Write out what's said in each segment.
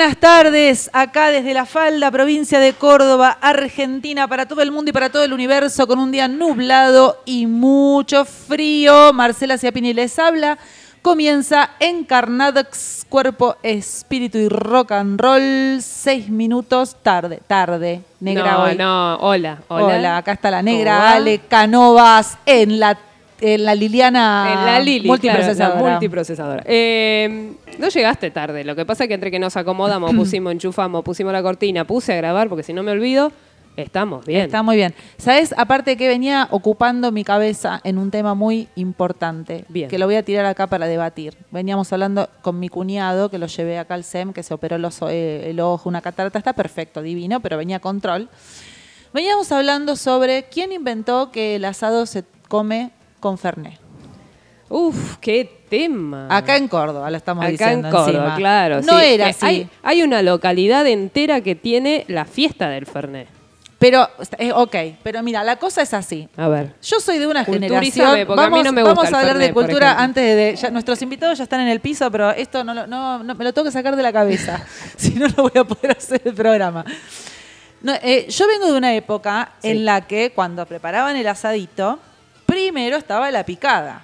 Buenas tardes, acá desde la falda, provincia de Córdoba, Argentina, para todo el mundo y para todo el universo, con un día nublado y mucho frío. Marcela Ciapini les habla. Comienza Encarnadox, cuerpo, espíritu y rock and roll. Seis minutos tarde, tarde, negra no, hoy. no, hola, hola. Hola, acá está la ¿Cómo negra? Ale Canovas en la, en la Liliana En la Lili, multiprocesadora. claro, multiprocesadora. Eh, no llegaste tarde, lo que pasa es que entre que nos acomodamos, pusimos, enchufamos, pusimos la cortina, puse a grabar, porque si no me olvido, estamos bien. Está muy bien. ¿Sabes? Aparte que venía ocupando mi cabeza en un tema muy importante, Bien. que lo voy a tirar acá para debatir. Veníamos hablando con mi cuñado, que lo llevé acá al SEM, que se operó eh, el ojo, una catarata, está perfecto, divino, pero venía a control. Veníamos hablando sobre quién inventó que el asado se come con Fernet. Uf, qué tema. Acá en Córdoba, lo estamos Acá diciendo en Córdoba, encima. claro. No sí. era Eh, así. Hay, hay una localidad entera que tiene la fiesta del Fernet. Pero, eh, ok, pero mira, la cosa es así. A ver. Yo soy de una generación. porque a mí Vamos, no me gusta vamos el a hablar de Fernet, cultura antes de. ya- nuestros invitados ya están en el piso, pero esto no, no, no- me lo tengo que sacar de la cabeza. si no, no voy a poder hacer el programa. No, eh, yo vengo de una época Sí. en la que cuando preparaban el asadito, primero estaba la picada.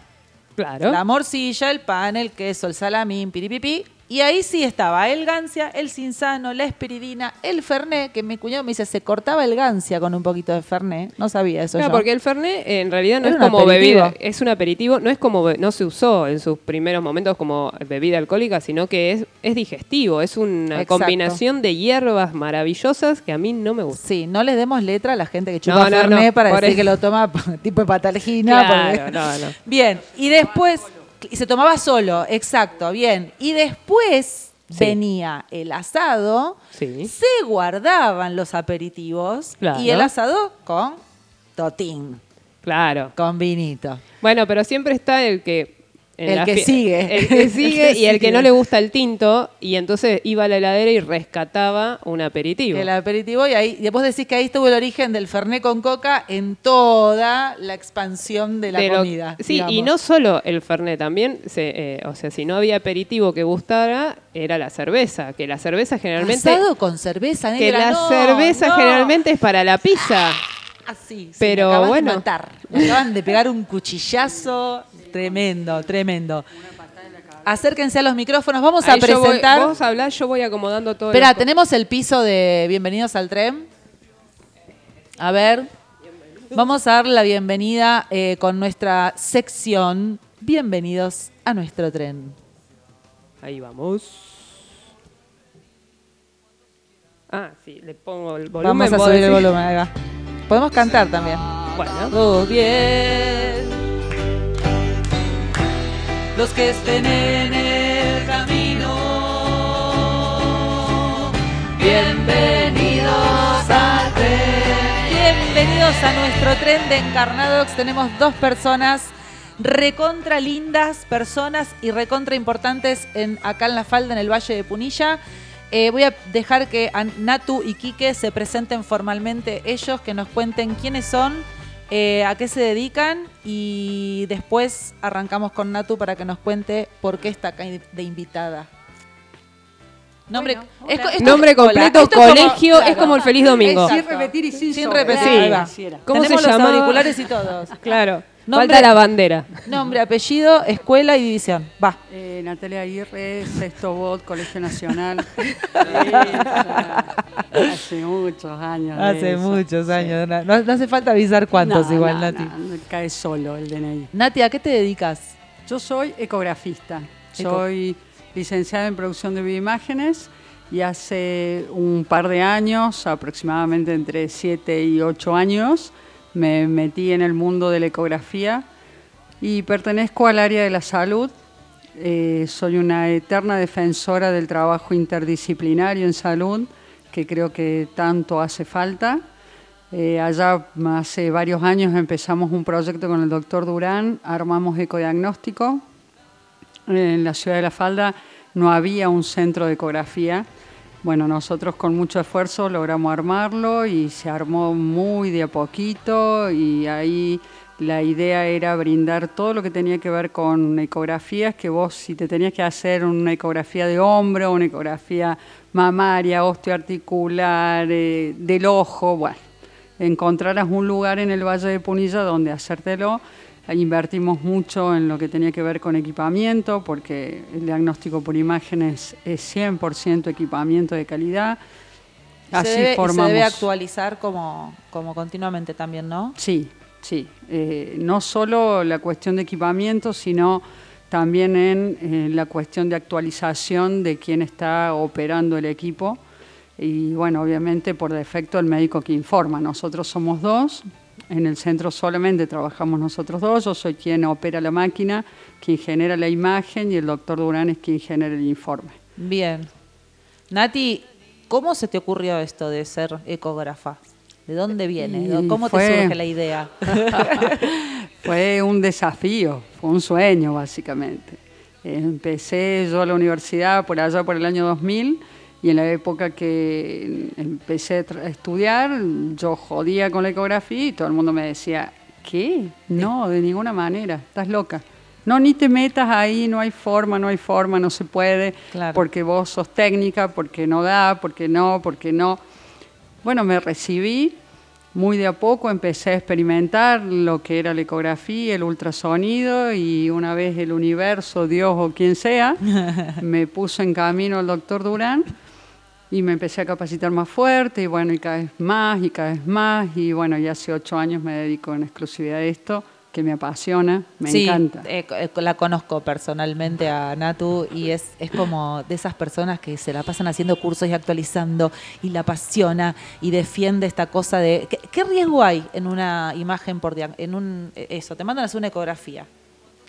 Claro. La morcilla, el pan, el queso, el salamín, piripipi. Y ahí sí estaba el gancia, el cinzano, la esperidina, el fernet, que mi cuñado me dice, se cortaba el gancia con un poquito de fernet. No sabía eso Claro, yo. porque el Fernet eh, en realidad no es como aperitivo. bebida, es un aperitivo, no es como no se usó en sus primeros momentos como bebida alcohólica, sino que es, es digestivo, es una Exacto. combinación de hierbas maravillosas que a mí no me gustan. Sí, no les demos letra a la gente que No, chupa no, Fernet no, para decir eso. que lo toma tipo de patalgina. Claro, porque- no, no. Bien, y después, y se tomaba solo, exacto, bien. Y después Sí. venía el asado, Sí. se guardaban los aperitivos Claro. y el asado con totín, Claro. con vinito. Bueno, pero siempre está el que El la que sigue. el que sigue y el que no le gusta el tinto y entonces iba a la heladera y rescataba un aperitivo. El aperitivo y ahí, después decís que ahí estuvo el origen del Fernet con coca en toda la expansión de la comida. sí, y no solo el Fernet, también, se, eh, o sea, si no había aperitivo que gustara, era la cerveza, que la cerveza generalmente... Asado con cerveza que negra. la no, cerveza no. generalmente es para la pizza. Así, sí, Pero me acaban bueno. de matar. Me acaban de pegar un cuchillazo tremendo, tremendo. Acérquense a los micrófonos. Vamos a Ahí yo voy- presentar. vos hablás, yo voy acomodando todo. Espera, tenemos el piso de Bienvenidos al Tren. A ver. Vamos a dar la bienvenida eh, con nuestra sección Bienvenidos a nuestro tren. Ahí vamos. Ah, sí, le pongo el volumen. Vamos a subir el volumen acá. Podemos cantar también. Bueno. Todo bien. Los que estén en el camino, bienvenidos tren. Bienvenidos a nuestro tren de Encarnadox. Tenemos dos personas recontra lindas, personas y recontra importantes en, acá en la falda, en el Valle de Punilla. Eh, voy a dejar que Natu y Quique se presenten formalmente ellos, que nos cuenten quiénes son, eh, a qué se dedican y después arrancamos con Natu para que nos cuente por qué está acá de invitada. Nombre, Bueno, es esto- Nombre hola, completo, esto es como- colegio, es claro. como el feliz domingo. Exacto. Sin repetir y sin, Sin repetir, Sí. ¿Cómo Tenemos se los llamaba? auriculares y todos. Claro. Nombre- Falta la bandera. Nombre, apellido, escuela y división. Va. Eh, Natalia Aguirre, sexto bot, Colegio Nacional. Hace muchos años. Hace eso. muchos Sí. años. No, no hace falta avisar cuántos No, igual, no, Nati. cae solo el DNI. Nati, ¿a qué te dedicas? Yo soy ecografista. Eco- Soy licenciada en producción de bioimágenes y hace un par de años, aproximadamente entre 7 y 8 años, me metí en el mundo de la ecografía y pertenezco al área de la salud. Eh, soy una eterna defensora del trabajo interdisciplinario en salud, que creo que tanto hace falta. Eh, allá hace varios años empezamos un proyecto con el doctor Durán, armamos ecodiagnóstico. En la ciudad de La Falda no había un centro de ecografía. Bueno, nosotros con mucho esfuerzo logramos armarlo y se armó muy de a poquito y ahí la idea era brindar todo lo que tenía que ver con ecografías, que vos si te tenías que hacer una ecografía de hombro, una ecografía mamaria, osteoarticular, eh, del ojo, bueno, encontraras un lugar en el Valle de Punilla donde hacértelo. Invertimos mucho en lo que tenía que ver con equipamiento, porque el diagnóstico por imágenes es 100% equipamiento de calidad. Así se, debe, se debe actualizar como, como continuamente también, ¿no? Sí, sí. Eh, no solo la cuestión de equipamiento, sino también en eh, la cuestión de actualización de quién está operando el equipo. Y bueno, obviamente por defecto el médico que informa. Nosotros somos dos, en el centro solamente trabajamos nosotros dos, yo soy quien opera la máquina, quien genera la imagen y el doctor Durán es quien genera el informe. Bien. Nati, ¿cómo se te ocurrió esto de ser ecógrafa? ¿De dónde viene? ¿Cómo te surge la idea? fue un desafío, fue un sueño básicamente. Empecé yo a la universidad por allá por el año 2000 y en la época que empecé a estudiar, yo jodía con la ecografía y todo el mundo me decía, ¿qué? No, de ninguna manera, estás loca. No, ni te metas ahí, no hay forma, no hay forma, no se puede, porque vos sos técnica, porque no da, porque no, porque no. Bueno, me recibí, muy de a poco empecé a experimentar lo que era la ecografía, el ultrasonido y una vez el universo, Dios o quien sea, me puso en camino el doctor Durán y me empecé a capacitar más fuerte y bueno, y cada vez más y cada vez más y bueno, ya hace ocho años me dedico en exclusividad a esto que me apasiona, me encanta. Eh, eh, la conozco personalmente a Natu y es, es como de esas personas que se la pasan haciendo cursos y actualizando y la apasiona y defiende esta cosa de... ¿Qué, riesgo hay en una imagen por en un Eso, te mandan a hacer una ecografía.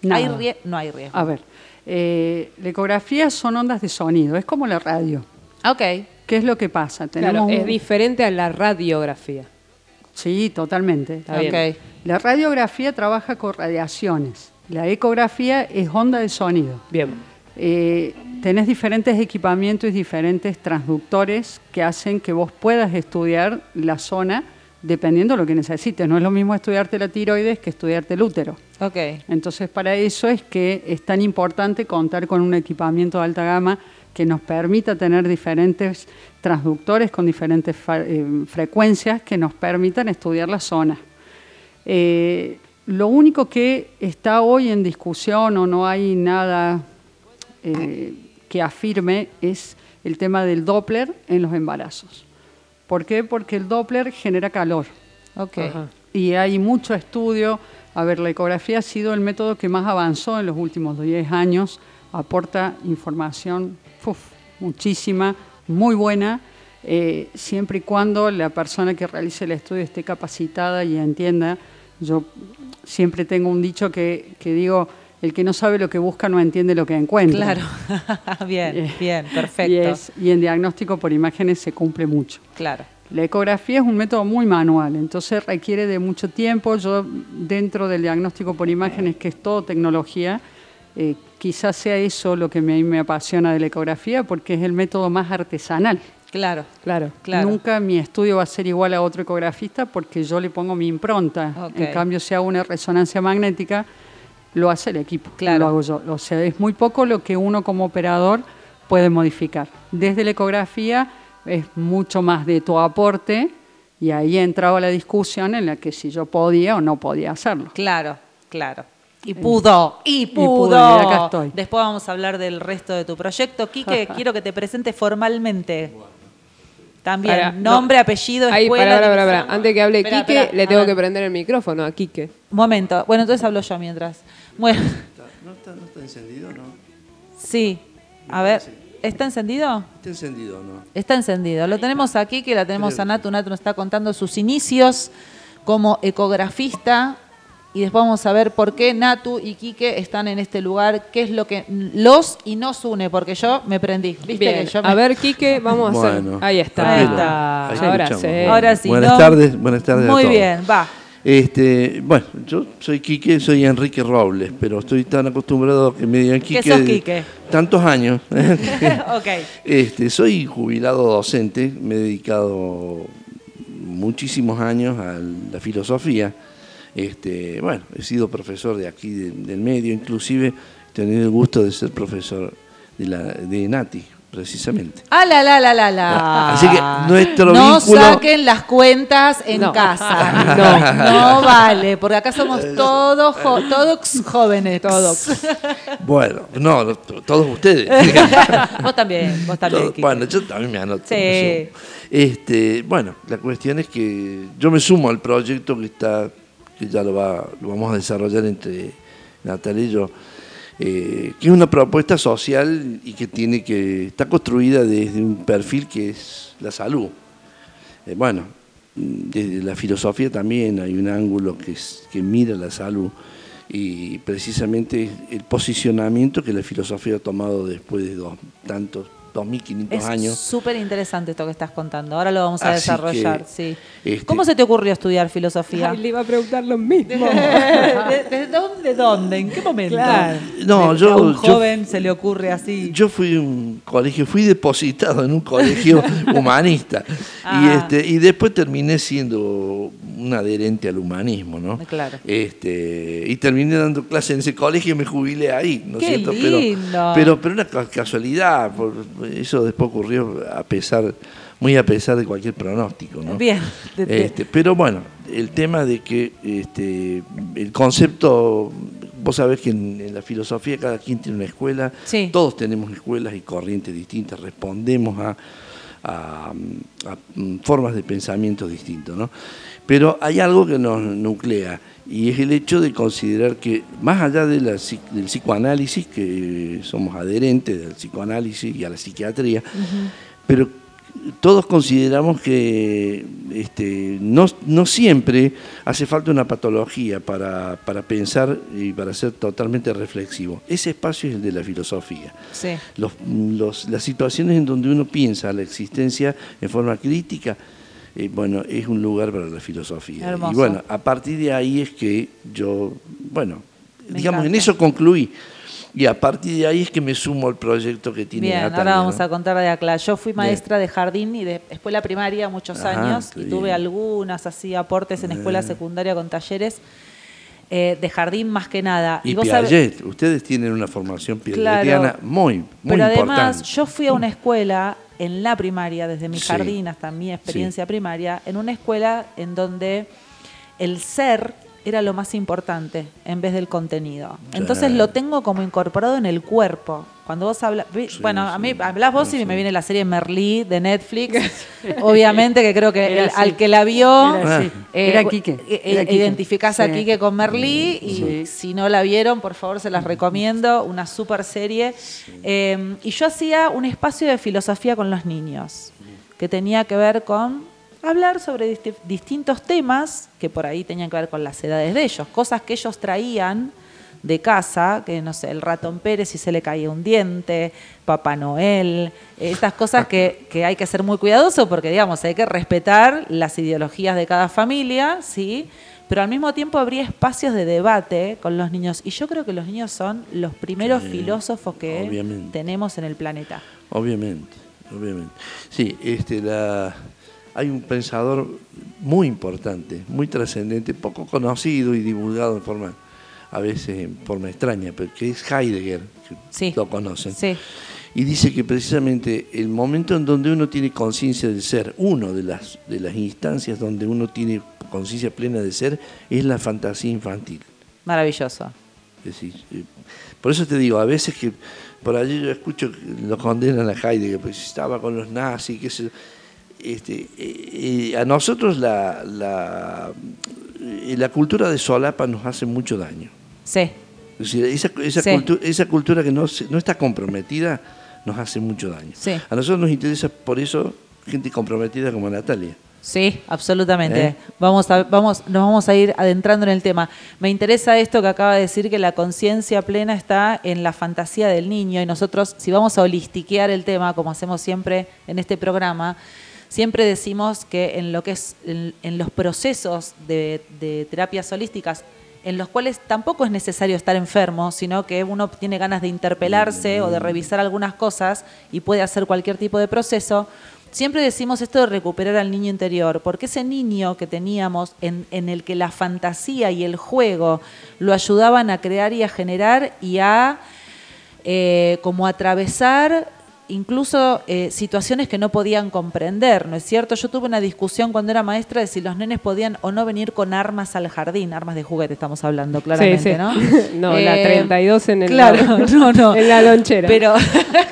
¿Hay no hay riesgo. A ver, eh, la ecografía son ondas de sonido, es como la radio. Ok. ¿Qué es lo que pasa? Tenemos es diferente a la radiografía. Sí, totalmente. La radiografía trabaja con radiaciones. La ecografía es onda de sonido. Bien. Eh, tenés diferentes equipamientos y diferentes transductores que hacen que vos puedas estudiar la zona dependiendo de lo que necesites. No es lo mismo estudiarte la tiroides que estudiarte el útero. Ok. Entonces, para eso es que es tan importante contar con un equipamiento de alta gama que nos permita tener diferentes transductores con diferentes eh, frecuencias que nos permitan estudiar la zona. Eh, lo único que está hoy en discusión o no hay nada eh, que afirme es el tema del Doppler en los embarazos. ¿Por qué? Porque el Doppler genera calor. Okay. Y hay mucho estudio. A ver, la ecografía ha sido el método que más avanzó en los últimos 10 años, aporta información muchísima, muy buena, eh, siempre y cuando la persona que realice el estudio esté capacitada y entienda. Yo siempre tengo un dicho que, digo, el que no sabe lo que busca no entiende lo que encuentra. Claro, bien, eh, bien, perfecto. Y, en diagnóstico por imágenes se cumple mucho. Claro. La ecografía es un método muy manual, entonces requiere de mucho tiempo. Yo dentro del diagnóstico por imágenes, que es todo tecnología, eh, quizás sea eso lo que me, me apasiona de la ecografía, porque es el método más artesanal. Claro, claro, claro. Nunca mi estudio va a ser igual a otro ecografista porque yo le pongo mi impronta. En cambio, si hago una resonancia magnética, lo hace el equipo, claro. lo hago yo. O sea, es muy poco lo que uno como operador puede modificar. Desde la ecografía es mucho más de tu aporte y ahí entraba la discusión en la que si yo podía o no podía hacerlo. Claro, claro. Y pudo, y pudo. acá estoy. Después vamos a hablar del resto de tu proyecto. Quique, quiero que te presentes formalmente. También, nombre, apellido, Ahí, escuela. Antes que hable Quique, le tengo que prender el micrófono a Quique. Momento. Bueno, entonces hablo yo mientras. Bueno. ¿No está, no está encendido no? Sí. A ver, ¿está encendido? Está encendido, ¿no? Está encendido. Lo tenemos aquí, que la tenemos a Natu. Natu nos está contando sus inicios como ecografista y después vamos a ver por qué Natu y Quique están en este lugar, qué es lo que los y nos une, porque yo me prendí. ¿Viste A ver, Quique, vamos a hacer. Ahí está. Ahí está. Ahora, sí. Ahora sí. Buenas tardes, buenas tardes. Muy a todos. bien, va. Este, bueno, yo soy Quique, soy Enrique Robles, pero estoy tan acostumbrado a que me digan Quique. ¿Qué sos Quique? Tantos años. ok. Este, soy jubilado docente, me he dedicado muchísimos años a la filosofía Este, bueno, he sido profesor de aquí de- del medio, inclusive he tenido el gusto de ser profesor de, la, de Nati, precisamente. Ah, la, la, la, la, la. Así que nuestro no vínculo- saquen las cuentas en No. casa. No, no vale, porque acá somos todos, jo- todos jóvenes. Todos. Bueno, no, todos ustedes. vos también, vos también. Todo- bueno, yo también me anoto. Sí. me. Este, bueno, la cuestión es que yo me sumo al proyecto que está, que ya lo, va, lo vamos a desarrollar entre Natalia y yo, eh, que es una propuesta social y que tiene que está construida desde un perfil que es la salud. Eh, bueno, desde la filosofía también hay un ángulo que, es, que mira la salud y precisamente el posicionamiento que la filosofía ha tomado después de dos, tantos, 2.500 Es años. súper interesante esto que estás contando. Ahora lo vamos a Así desarrollar, que, sí. este- ¿Cómo se te ocurrió estudiar filosofía? Ay, le iba a preguntar lo mismo. ¿Desde dónde, dónde? ¿En qué momento? Claro. No, De- yo- a un yo- joven se le ocurre así. Yo fui a un colegio, fui depositado en un colegio humanista y Ah. este y después terminé siendo un adherente al humanismo, ¿no? Claro. Este y terminé dando clases en ese colegio y me jubilé ahí, ¿no es ¡Qué cierto? lindo! Pero, pero pero una ca- casualidad, por- eso después ocurrió a pesar muy a pesar de cualquier pronóstico, ¿no? Bien. Este, pero bueno, el tema de que este, el concepto, vos sabés que en, en la filosofía cada quien tiene una escuela, Sí. todos tenemos escuelas y corrientes distintas, respondemos a, a- a, mm, formas de pensamiento distintos, ¿no? Pero hay algo que nos nuclea y es el hecho de considerar que más allá de la del psicoanálisis, que somos adherentes del psicoanálisis y a la psiquiatría, pero todos consideramos que este, no, no siempre hace falta una patología para, para pensar y para ser totalmente reflexivo. Ese espacio es el de la filosofía. sí. Los- los- las situaciones en donde uno piensa la existencia en forma crítica, eh, bueno, es un lugar para la filosofía. Hermoso. Y bueno, a partir de ahí es que yo, bueno, Me digamos, en eso concluí. Y a partir de ahí es que me sumo al proyecto que tiene Bien, Natalia, ahora vamos ¿no? a contar de acá. Yo fui maestra de jardín y de escuela primaria muchos Ajá, años y tuve algunas así aportes en escuela secundaria con talleres eh, de jardín más que nada. Y, vos sabés- Piaget, ustedes tienen una formación Claro. piagetiana muy, muy Pero además, importante. yo fui a una escuela en la primaria, desde mi Sí. jardín hasta mi experiencia primaria, en una escuela en donde el ser era lo más importante en vez del contenido. Entonces lo tengo como incorporado en el cuerpo. Cuando vos hablas, Sí, bueno, a mí hablás vos y Sí. me viene la serie Merlí de Netflix. Obviamente que creo que el- al que la vio Era así. eh, Era Quique. eh, Era eh, Quique. identificás a. Quique con Merlí y Sí. si no la vieron, por favor, se las recomiendo. Una super serie. Eh, y yo hacía un espacio de filosofía con los niños, que tenía que ver con hablar sobre disti- distintos temas que por ahí tenían que ver con las edades de ellos, cosas que ellos traían de casa, que no sé, el ratón Pérez si se le caía un diente, Papá Noel, eh, estas cosas que, que hay que ser muy cuidadoso porque, digamos, hay que respetar las ideologías de cada familia, ¿sí? Pero al mismo tiempo habría espacios de debate con los niños. Y yo creo que los niños son los primeros Sí, filósofos que obviamente. tenemos en el planeta. Obviamente, obviamente. Sí, este, la, hay un pensador muy importante, muy trascendente, poco conocido y divulgado en forma, a veces en forma extraña, pero que es Heidegger, que Sí. lo conocen. Sí. Y dice que precisamente el momento en donde uno tiene conciencia del ser, uno de las, de las instancias donde uno tiene conciencia plena de ser, es la fantasía infantil. Maravilloso. Es decir, eh, por eso te digo, a veces que por allí yo escucho que lo condenan a Heidegger, pues estaba con los nazis, qué sé yo. Este, eh, a nosotros la, la, la cultura de solapa nos hace mucho daño. Sí. Es decir, esa, esa, Sí. cultu- esa cultura que no está comprometida nos hace mucho daño. Sí. A nosotros nos interesa por eso gente comprometida como Natalia. Sí, absolutamente. ¿Eh? Vamos a, vamos, nos vamos a ir adentrando en el tema. Me interesa esto que acaba de decir, que la conciencia plena está en la fantasía del niño y nosotros, si vamos a holistiquear el tema, como hacemos siempre en este programa, siempre decimos que en lo que es en, los procesos de, terapias holísticas, en los cuales tampoco es necesario estar enfermo, sino que uno tiene ganas de interpelarse o de revisar algunas cosas y puede hacer cualquier tipo de proceso, siempre decimos esto de recuperar al niño interior, porque ese niño que teníamos en, en el que la fantasía y el juego lo ayudaban a crear y a generar y a eh, como atravesar incluso eh, situaciones que no podían comprender, ¿no es cierto? Yo tuve una discusión cuando era maestra de si los nenes podían o no venir con armas al jardín, armas de juguete estamos hablando claramente, Sí, sí. ¿no? No, la Eh, 32 en el Claro, no, no. en la lonchera. Pero,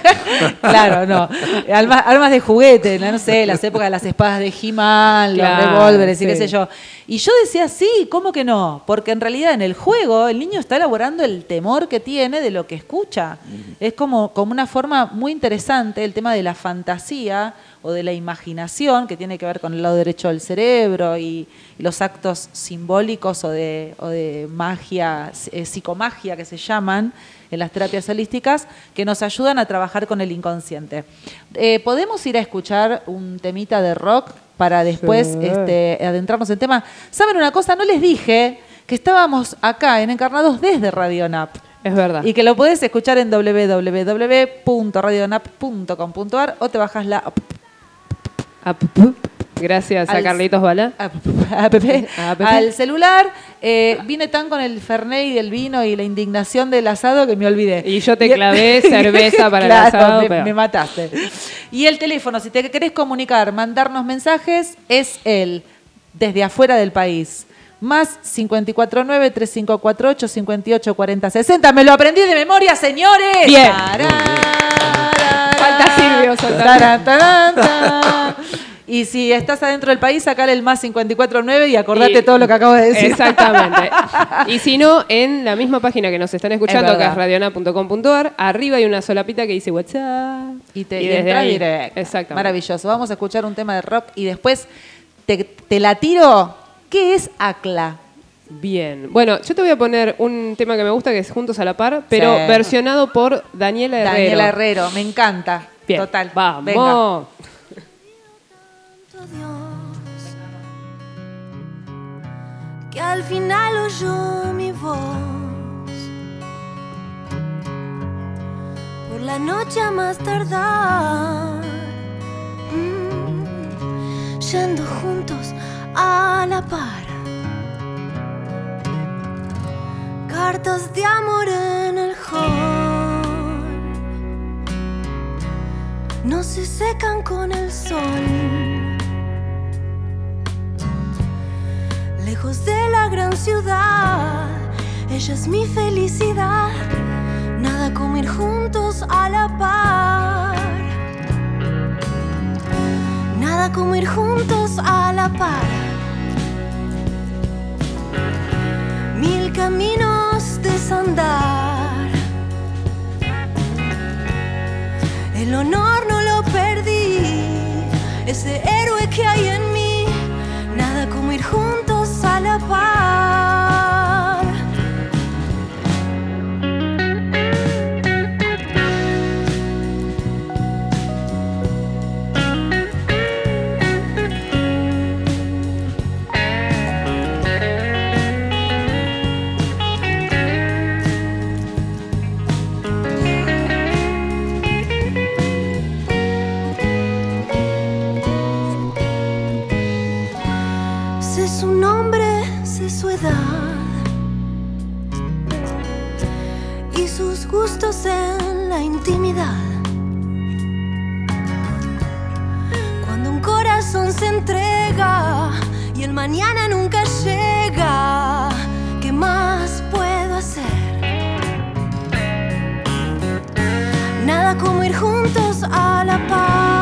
claro, no. Armas, armas de juguete, no, No sé, las épocas de las espadas de He-Man, Claro, los revólveres y qué sé yo. Y yo decía, sí, ¿cómo que no? Porque en realidad en el juego el niño está elaborando el temor que tiene de lo que escucha. Es como, como una forma muy interesante el tema de la fantasía o de la imaginación, que tiene que ver con el lado derecho del cerebro y, y los actos simbólicos o de, o de magia, eh, psicomagia que se llaman en las terapias holísticas, que nos ayudan a trabajar con el inconsciente. Eh, ¿Podemos ir a escuchar un temita de rock para después Sí. este, adentrarnos en tema? ¿Saben una cosa? No les dije que estábamos acá en Encarnados desde Radio NAP. Es verdad. Y que lo podés escuchar en www.radionap.com.ar o te bajas la app. Gracias a Al- Carlitos Bala. app- App. al celular. Eh, vine tan con el fernet y el vino y la indignación del asado que me olvidé. Y yo te clavé cerveza para el asado, Me, pero- me mataste. Y el teléfono, si te querés comunicar, mandarnos mensajes, es el desde afuera del país. Más 549-3548-584060. Me lo aprendí de memoria, señores. Bien. Falta Silvio. Y si estás adentro del país, sacar el más 549 y acordate Y- todo lo que acabo de decir. Exactamente. y si no, en la misma página que nos están escuchando, Es que es verdad. radionap.com.ar, arriba hay una solapita que dice WhatsApp. Y te Y y desde entra ahí. directo. Exactamente. Maravilloso. Vamos a escuchar un tema de rock y después te, te la tiro. ¿Qué es ACLA? Bien. Bueno, yo te voy a poner un tema que me gusta, que es Juntos a la Par, pero Sí. versionado por Daniela Herrero. Daniela Herrero, me encanta. Bien. Total. Vamos. Venga. Dios, que al final oyó mi voz. Por la noche a más tardar, mm, yendo juntos a la par. Cartas de amor en el hall no se secan con el sol. Lejos de la gran ciudad, ella es mi felicidad. Nada como ir juntos a la par. Nada como ir juntos a la par. Mil caminos desandar. El honor no lo perdí, ese héroe que hay en mí, nada como ir juntos a la par. Cuando un corazón se entrega y el mañana nunca llega, ¿qué más puedo hacer? Nada como ir juntos a la par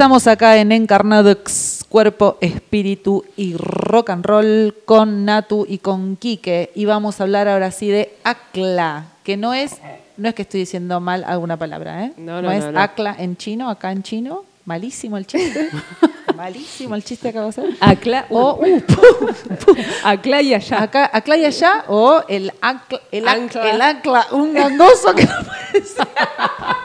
Estamos acá en Encarnados cuerpo, espíritu y rock and roll con Natu y con Quique. Y vamos a hablar ahora sí de ACLA, que no es, no es que estoy diciendo mal alguna palabra, ¿eh? No, no, es no, no. ACLA en chino, acá en chino. Malísimo el chiste. Malísimo el chiste que acabo de hacer. Acla, O, uh, acla y allá. acá, acá y allá, o el ancla, el ancla, Ancla. el ancla, un gangoso que no puede ser.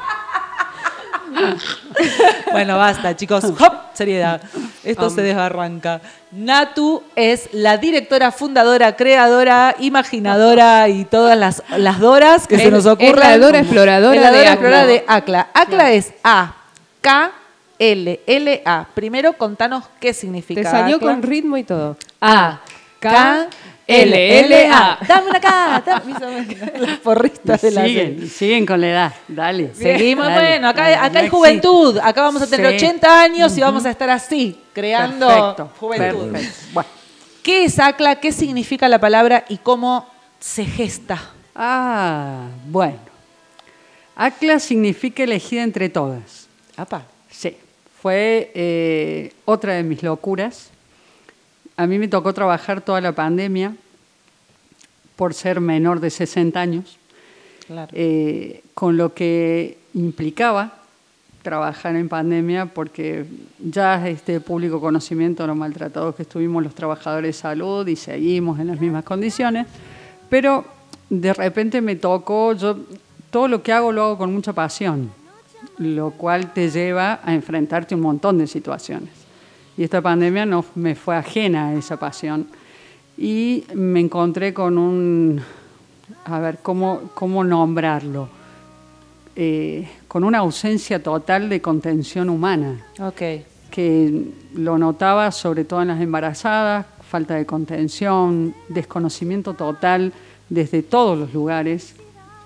bueno, basta, chicos. ¡Hop! Seriedad. Esto se desbarranca. Natu es la directora, fundadora, creadora, imaginadora y todas las, las doras que se Es- nos es ocurran. la Dora exploradora Es la de Dora ACLA. exploradora de ACLA. ACLA es A, K, L, L, A. Primero contanos qué significa Te salió ACLA. con ritmo y todo. A, K, L, L, A. Dame una dame- Las porristas de la Siguen, siguen con la edad, dale. Seguimos, Dale, bueno, acá, dale, acá hay juventud. Acá vamos a tener Sí. 80 años y vamos a estar así, creando Perfecto, juventud. perfecto. Bueno. ¿Qué es ACLA? ¿Qué significa la palabra y cómo se gesta? Ah, bueno. ACLA significa elegida entre todas. Apa. Sí, fue eh, otra de mis locuras. A mí me tocó trabajar toda la pandemia por ser menor de 60 años, Claro. eh, con lo que implicaba trabajar en pandemia porque ya es de público conocimiento lo maltratados que estuvimos los trabajadores de salud y seguimos en las mismas condiciones, pero de repente me tocó, yo todo lo que hago lo hago con mucha pasión, lo cual te lleva a enfrentarte a un montón de situaciones. Y esta pandemia no me fue ajena a esa pasión. Y me encontré con un, a ver, ¿cómo, cómo nombrarlo? Eh, con una ausencia total de contención humana, Ok. que lo notaba sobre todo en las embarazadas, falta de contención, desconocimiento total desde todos los lugares.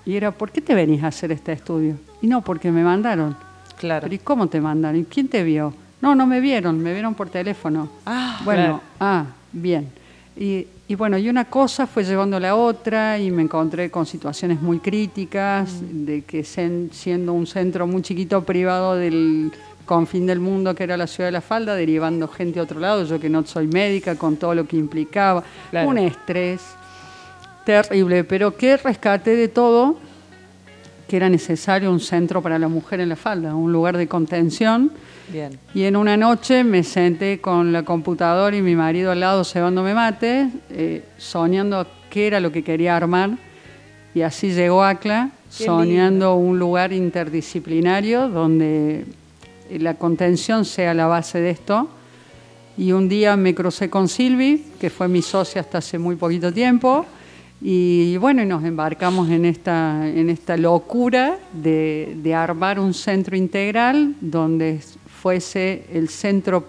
Y era, ¿por qué te venís a hacer este estudio? Y no, porque me mandaron. Claro. ¿Pero y cómo te mandaron? ¿Y quién te vio? No, no me vieron, me vieron por teléfono. Ah, bueno, claro. ah, bien. Y, y bueno, y una cosa fue llevando a la otra y me encontré con situaciones muy críticas, de que sen- siendo un centro muy chiquito privado del confín del mundo que era la ciudad de La Falda, derivando gente a otro lado, yo que no soy médica, con todo lo que implicaba, Claro. un estrés terrible, pero que rescaté de todo que era necesario un centro para la mujer en La Falda, un lugar de contención. Bien. Y en una noche me senté con la computadora y mi marido al lado cebándome mate, eh, soñando qué era lo que quería armar. Y así llegó ACLA, Qué soñando un lugar interdisciplinario donde la contención sea la base de esto. Y un día me crucé con Silvi, que fue mi socia hasta hace muy poquito tiempo. Y bueno, nos embarcamos en esta, en esta locura de, de armar un centro integral donde fuese el centro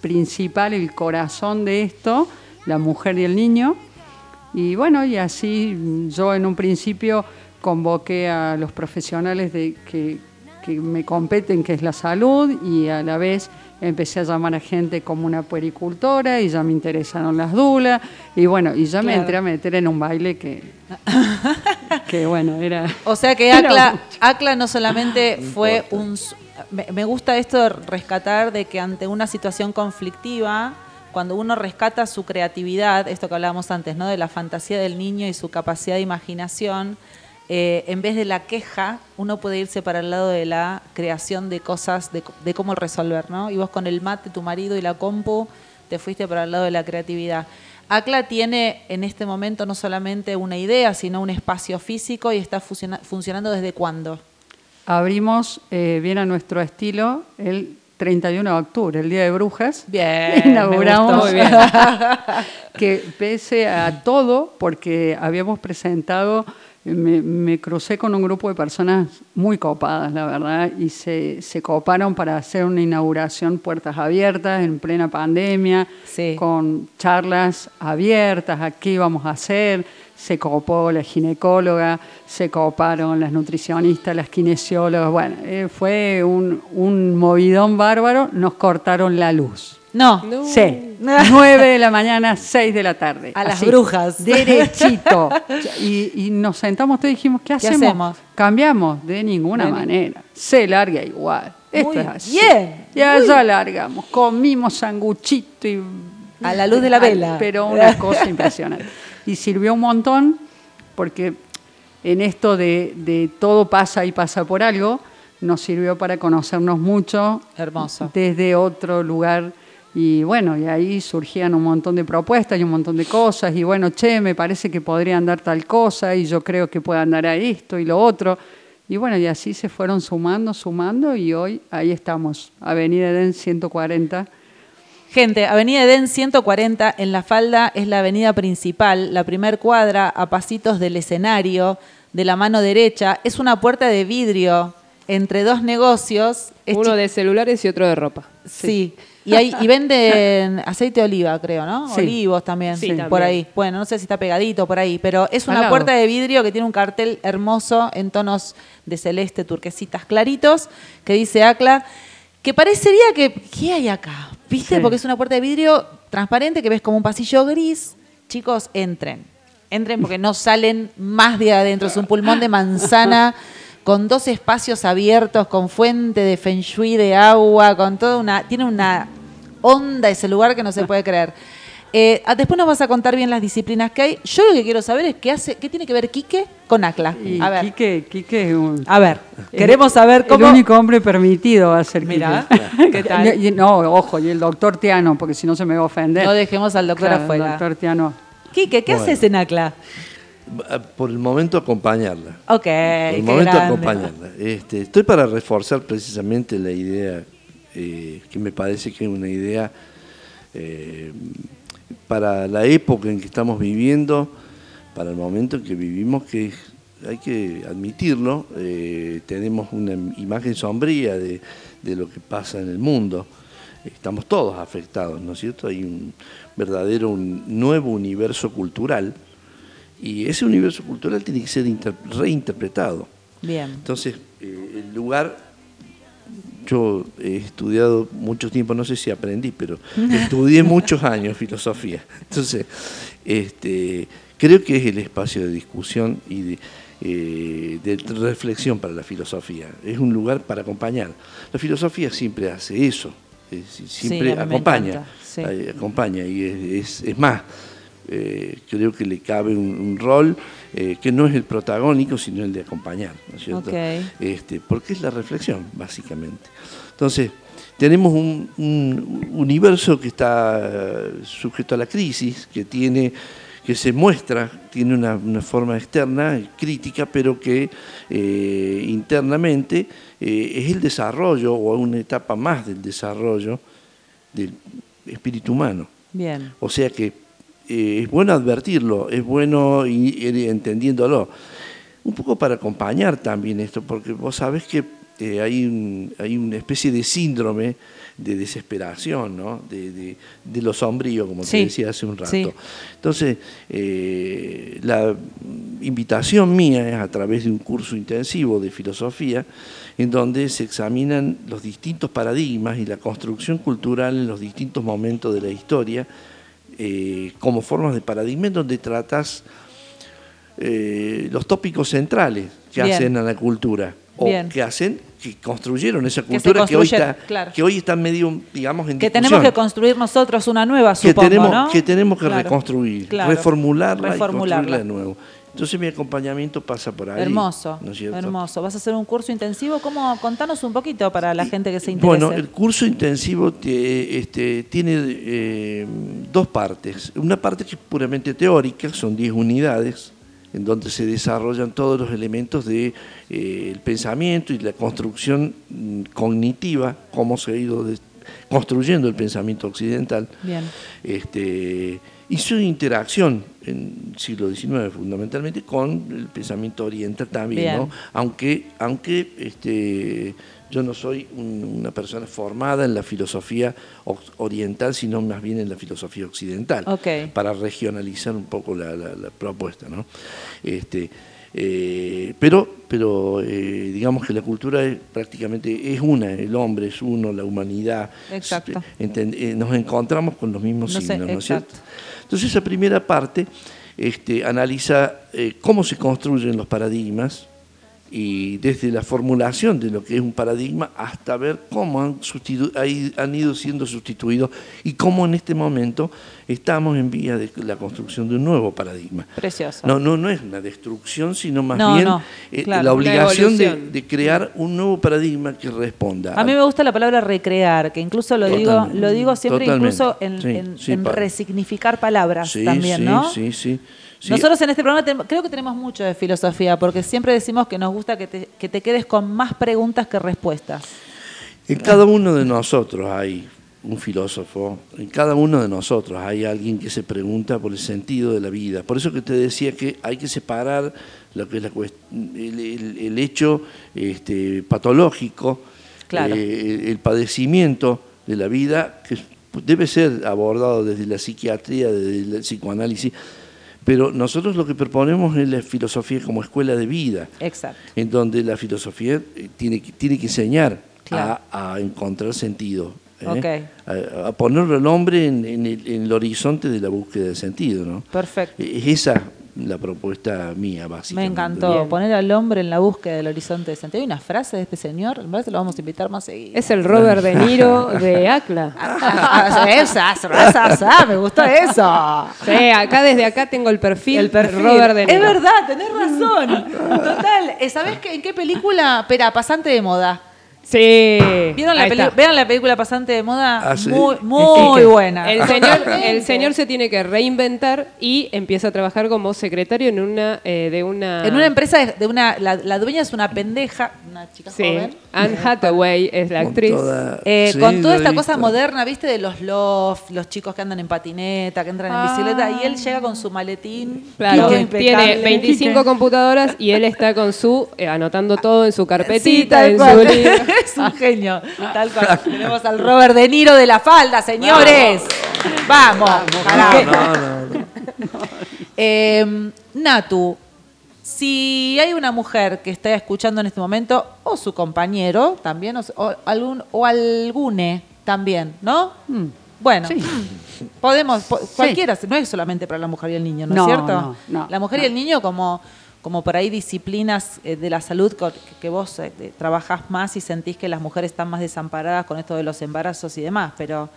principal, el corazón de esto, la mujer y el niño. Y bueno, y así yo en un principio convoqué a los profesionales de, que, que me competen, que es la salud, y a la vez empecé a llamar a gente como una puericultora y ya me interesaron las dulas. Y bueno, y ya me entré a meter en un baile que, que bueno, era... O sea que ACLA. ACLA no solamente fue un... Me, gusta esto de rescatar de que ante una situación conflictiva, cuando uno rescata su creatividad, esto que hablábamos antes, ¿no? De la fantasía del niño y su capacidad de imaginación, eh, en vez de la queja, uno puede irse para el lado de la creación de cosas, de, de cómo resolver, ¿no? Y vos con el mate, tu marido y la compu, te fuiste para el lado de la creatividad. ACLA tiene en este momento no solamente una idea, sino un espacio físico y está funciona- funcionando desde cuándo. Abrimos eh, bien a nuestro estilo el 31 de octubre, el Día de Brujas. Bien, me Inauguramos. gustó. Muy bien. que pese a todo, porque habíamos presentado, me, me crucé con un grupo de personas muy copadas, la verdad, y se, se coparon para hacer una inauguración puertas abiertas en plena pandemia, Sí. con charlas abiertas, a qué íbamos a hacer. Se copó la ginecóloga, se coparon las nutricionistas, las kinesiólogas. Bueno, eh, fue un, un movidón bárbaro. Nos cortaron la luz. No. No. Sí, 9 de la mañana, 6 de la tarde. A las brujas. Derechito. Y, y nos sentamos todos y dijimos, ¿qué hacemos? hacemos? Cambiamos de ninguna De ni- manera. Se larga igual. Esto Muy es así. bien, Y allá largamos. Comimos sanguchito y... A la luz de la vela. Pero una cosa impresionante. Y sirvió un montón porque en esto de, de todo pasa y pasa por algo, nos sirvió para conocernos mucho Hermoso. desde otro lugar. Y bueno, y ahí surgían un montón de propuestas y un montón de cosas. Y bueno, che, me parece que podría andar tal cosa y yo creo que puede andar a esto y lo otro. Y bueno, y así se fueron sumando, sumando y hoy ahí estamos, Avenida Edén 140. Gente, Avenida Edén 140 en La Falda es la avenida principal, la primer cuadra a pasitos del escenario, de la mano derecha. Es una puerta de vidrio entre dos negocios. Uno de celulares y otro de ropa. Sí. Y, hay, y venden aceite de oliva, creo, ¿no? Sí. Olivos también, Sí, sí, también. por ahí. Bueno, no sé si está pegadito por ahí, pero es una puerta de vidrio que tiene un cartel hermoso en tonos de celeste, turquesitas claritos, que dice ACLA, que parecería que, ¿qué hay acá? ¿Viste? Sí. Porque es una puerta de vidrio transparente que ves como un pasillo gris. Chicos, entren. Entren porque no salen más de adentro. Es un pulmón de manzana con dos espacios abiertos, con fuente de feng shui de agua, con toda una... Tiene una onda ese lugar que no se puede creer. Eh, ah, después nos vas a contar bien las disciplinas que hay. Yo lo que quiero saber es qué hace, qué tiene que ver Quique con ACLA. Y A ver, Quique, Quique es un... a ver, el- queremos saber cómo... El único hombre permitido va a ser Mira, Quique. ¿qué tal? Y- y- No, ojo, y el doctor Tiano, porque si no se me va a ofender. No dejemos al doctor Claro, el afuera. doctor Tiano. Quique, ¿qué Bueno. haces en ACLA? Por el momento acompañarla. Ok, Por el qué momento grande. acompañarla. Este, estoy para reforzar precisamente la idea eh, que me parece que es una idea eh, para la época en que estamos viviendo, para el momento en que vivimos, que hay que admitirlo, eh, tenemos una imagen sombría de, de lo que pasa en el mundo. Estamos todos afectados, ¿no es cierto? Hay un verdadero un nuevo universo cultural y ese universo cultural tiene que ser inter- reinterpretado. Bien. Entonces, eh, el lugar, yo he estudiado mucho tiempo, no sé si aprendí, pero estudié muchos años filosofía. Entonces, este, creo que es el espacio de discusión y de, eh, de reflexión para la filosofía. Es un lugar para acompañar. La filosofía siempre hace eso, es siempre acompaña, sí. eh, acompaña y es, es- es más. eh, creo que le cabe un, un rol eh, que no es el protagónico, sino el de acompañar, ¿no es cierto? Este, porque es la reflexión, básicamente. Entonces, tenemos un, un universo que está eh, sujeto a la crisis, que tiene que se muestra, tiene una, una forma externa, crítica, pero que eh, internamente eh, es el desarrollo o una etapa más del desarrollo del espíritu humano. Bien. O sea que eh, es bueno advertirlo, es bueno ir entendiéndolo. Un poco para acompañar también esto, porque vos sabés que eh, hay, un- hay una especie de síndrome de desesperación, ¿no? de, de, de lo sombrío, como Sí, te decía hace un rato. sí. Entonces, eh, la invitación mía es a través de un curso intensivo de filosofía, en donde se examinan los distintos paradigmas y la construcción cultural en los distintos momentos de la historia, eh, como formas de paradigma en donde tratas eh, los tópicos centrales que Bien. hacen a la cultura, o Bien. que hacen, que construyeron esa cultura que, hoy está, claro. que hoy está medio, digamos, en Que discusión tenemos que construir nosotros una nueva, que supongo, tenemos, ¿no? que, tenemos que Claro, reconstruir, claro. reformularla, Reformularla. y construirla de nuevo. Entonces mi acompañamiento pasa por ahí. Hermoso, ¿no es cierto? hermoso. ¿Vas a hacer un curso intensivo? ¿Cómo? Contanos un poquito para la gente que se interese. Bueno, el curso intensivo te- este, tiene eh, dos partes. Una parte que es puramente teórica, son 10 unidades, en donde se desarrollan todos los elementos del pensamiento y la construcción mm, cognitiva, cómo se ha ido construyendo el pensamiento occidental. Bien. este, y su interacción en el siglo XIX fundamentalmente con el pensamiento oriental también. ¿no? aunque, aunque este, yo no soy un- una persona formada en la filosofía oriental, sino más bien en la filosofía occidental, para regionalizar un poco la, la- la propuesta. ¿no? Este, Eh, pero, pero eh, digamos que la cultura es, prácticamente es una, el hombre es uno, la humanidad. Exacto. Enten- eh, nos encontramos con los mismos No sé, signos, ¿no es cierto? Entonces esa primera parte este, analiza cómo se construyen los paradigmas y desde la formulación de lo que es un paradigma hasta ver cómo han, han ido siendo sustituidos y cómo en este momento estamos en vía de la construcción de un nuevo paradigma. Precioso. No, no, no es una destrucción, sino más No, bien no, eh, claro. la obligación de, de crear un nuevo paradigma que responda A mí me gusta la palabra recrear, que incluso lo digo, lo digo siempre Totalmente. incluso en, Sí, en- sí, en resignificar palabras Sí, también, ¿no? Sí, sí. sí. Nosotros en este programa creo que tenemos mucho de filosofía, porque siempre decimos que nos gusta que te, que te quedes con más preguntas que respuestas. En cada uno de nosotros hay un filósofo, en cada uno de nosotros hay alguien que se pregunta por el sentido de la vida. Por eso que te decía que hay que separar lo que es la el, el- el hecho este, patológico, Claro. eh, el, el padecimiento de la vida, que debe ser abordado desde la psiquiatría, desde el psicoanálisis, pero nosotros lo que proponemos es la filosofía como escuela de vida Exacto. en donde la filosofía eh, tiene, que- tiene que enseñar Claro. a, a encontrar sentido, ¿eh? A, a ponerlo al hombre en, en el, en el horizonte de la búsqueda de sentido. ¿no? Perfecto. Es esa la propuesta mía, básicamente. Me encantó. Bien. Poner al hombre en la búsqueda del horizonte de sentido. Hay una frase de este señor, en verdad se lo vamos a invitar más seguido. Es el Robert De Niro de ACLA. Ah, esa, esa, esa, esa, me gustó eso. Sí, acá desde acá tengo el perfil, El perfil. Robert De Es Niro. verdad, tenés razón. Total. Eh, ¿Sabés qué, en qué película? Espera, Pasante de Moda. Sí. ¿Vieron la, peli- vean la película Pasante de Moda? Ah, sí. Muy, muy buena. El señor, el Totalmente. señor se tiene que reinventar y empieza a trabajar como secretario en una eh, de una En una empresa de, de una. La, la dueña es una pendeja, una chica Sí, joven. Anne Hathaway es la Con actriz. toda- Eh, Sí, con toda esta cosa moderna, ¿viste? De los loft, los chicos que andan en patineta, que entran en bicicleta, y él llega con su maletín. Claro, todo tiene impecable. 25 Quique. computadoras y él está con su eh, anotando todo en su carpetita, en cual. su libro. es un genio. Tal cual. Tenemos al Robert De Niro de la falda, señores. Vamos. carajo. No, no, no. Eh, Natu, si hay una mujer que está escuchando en este momento, o su compañero también, o, o algún, o algune también, ¿no? Mm. Bueno, Sí. podemos, po- cualquiera, no es solamente para la mujer y el niño, ¿no, No, es cierto? no, no, la mujer y el niño como, como por ahí disciplinas eh, de la salud que, vos eh, trabajás más y sentís que las mujeres están más desamparadas con esto de los embarazos y demás, pero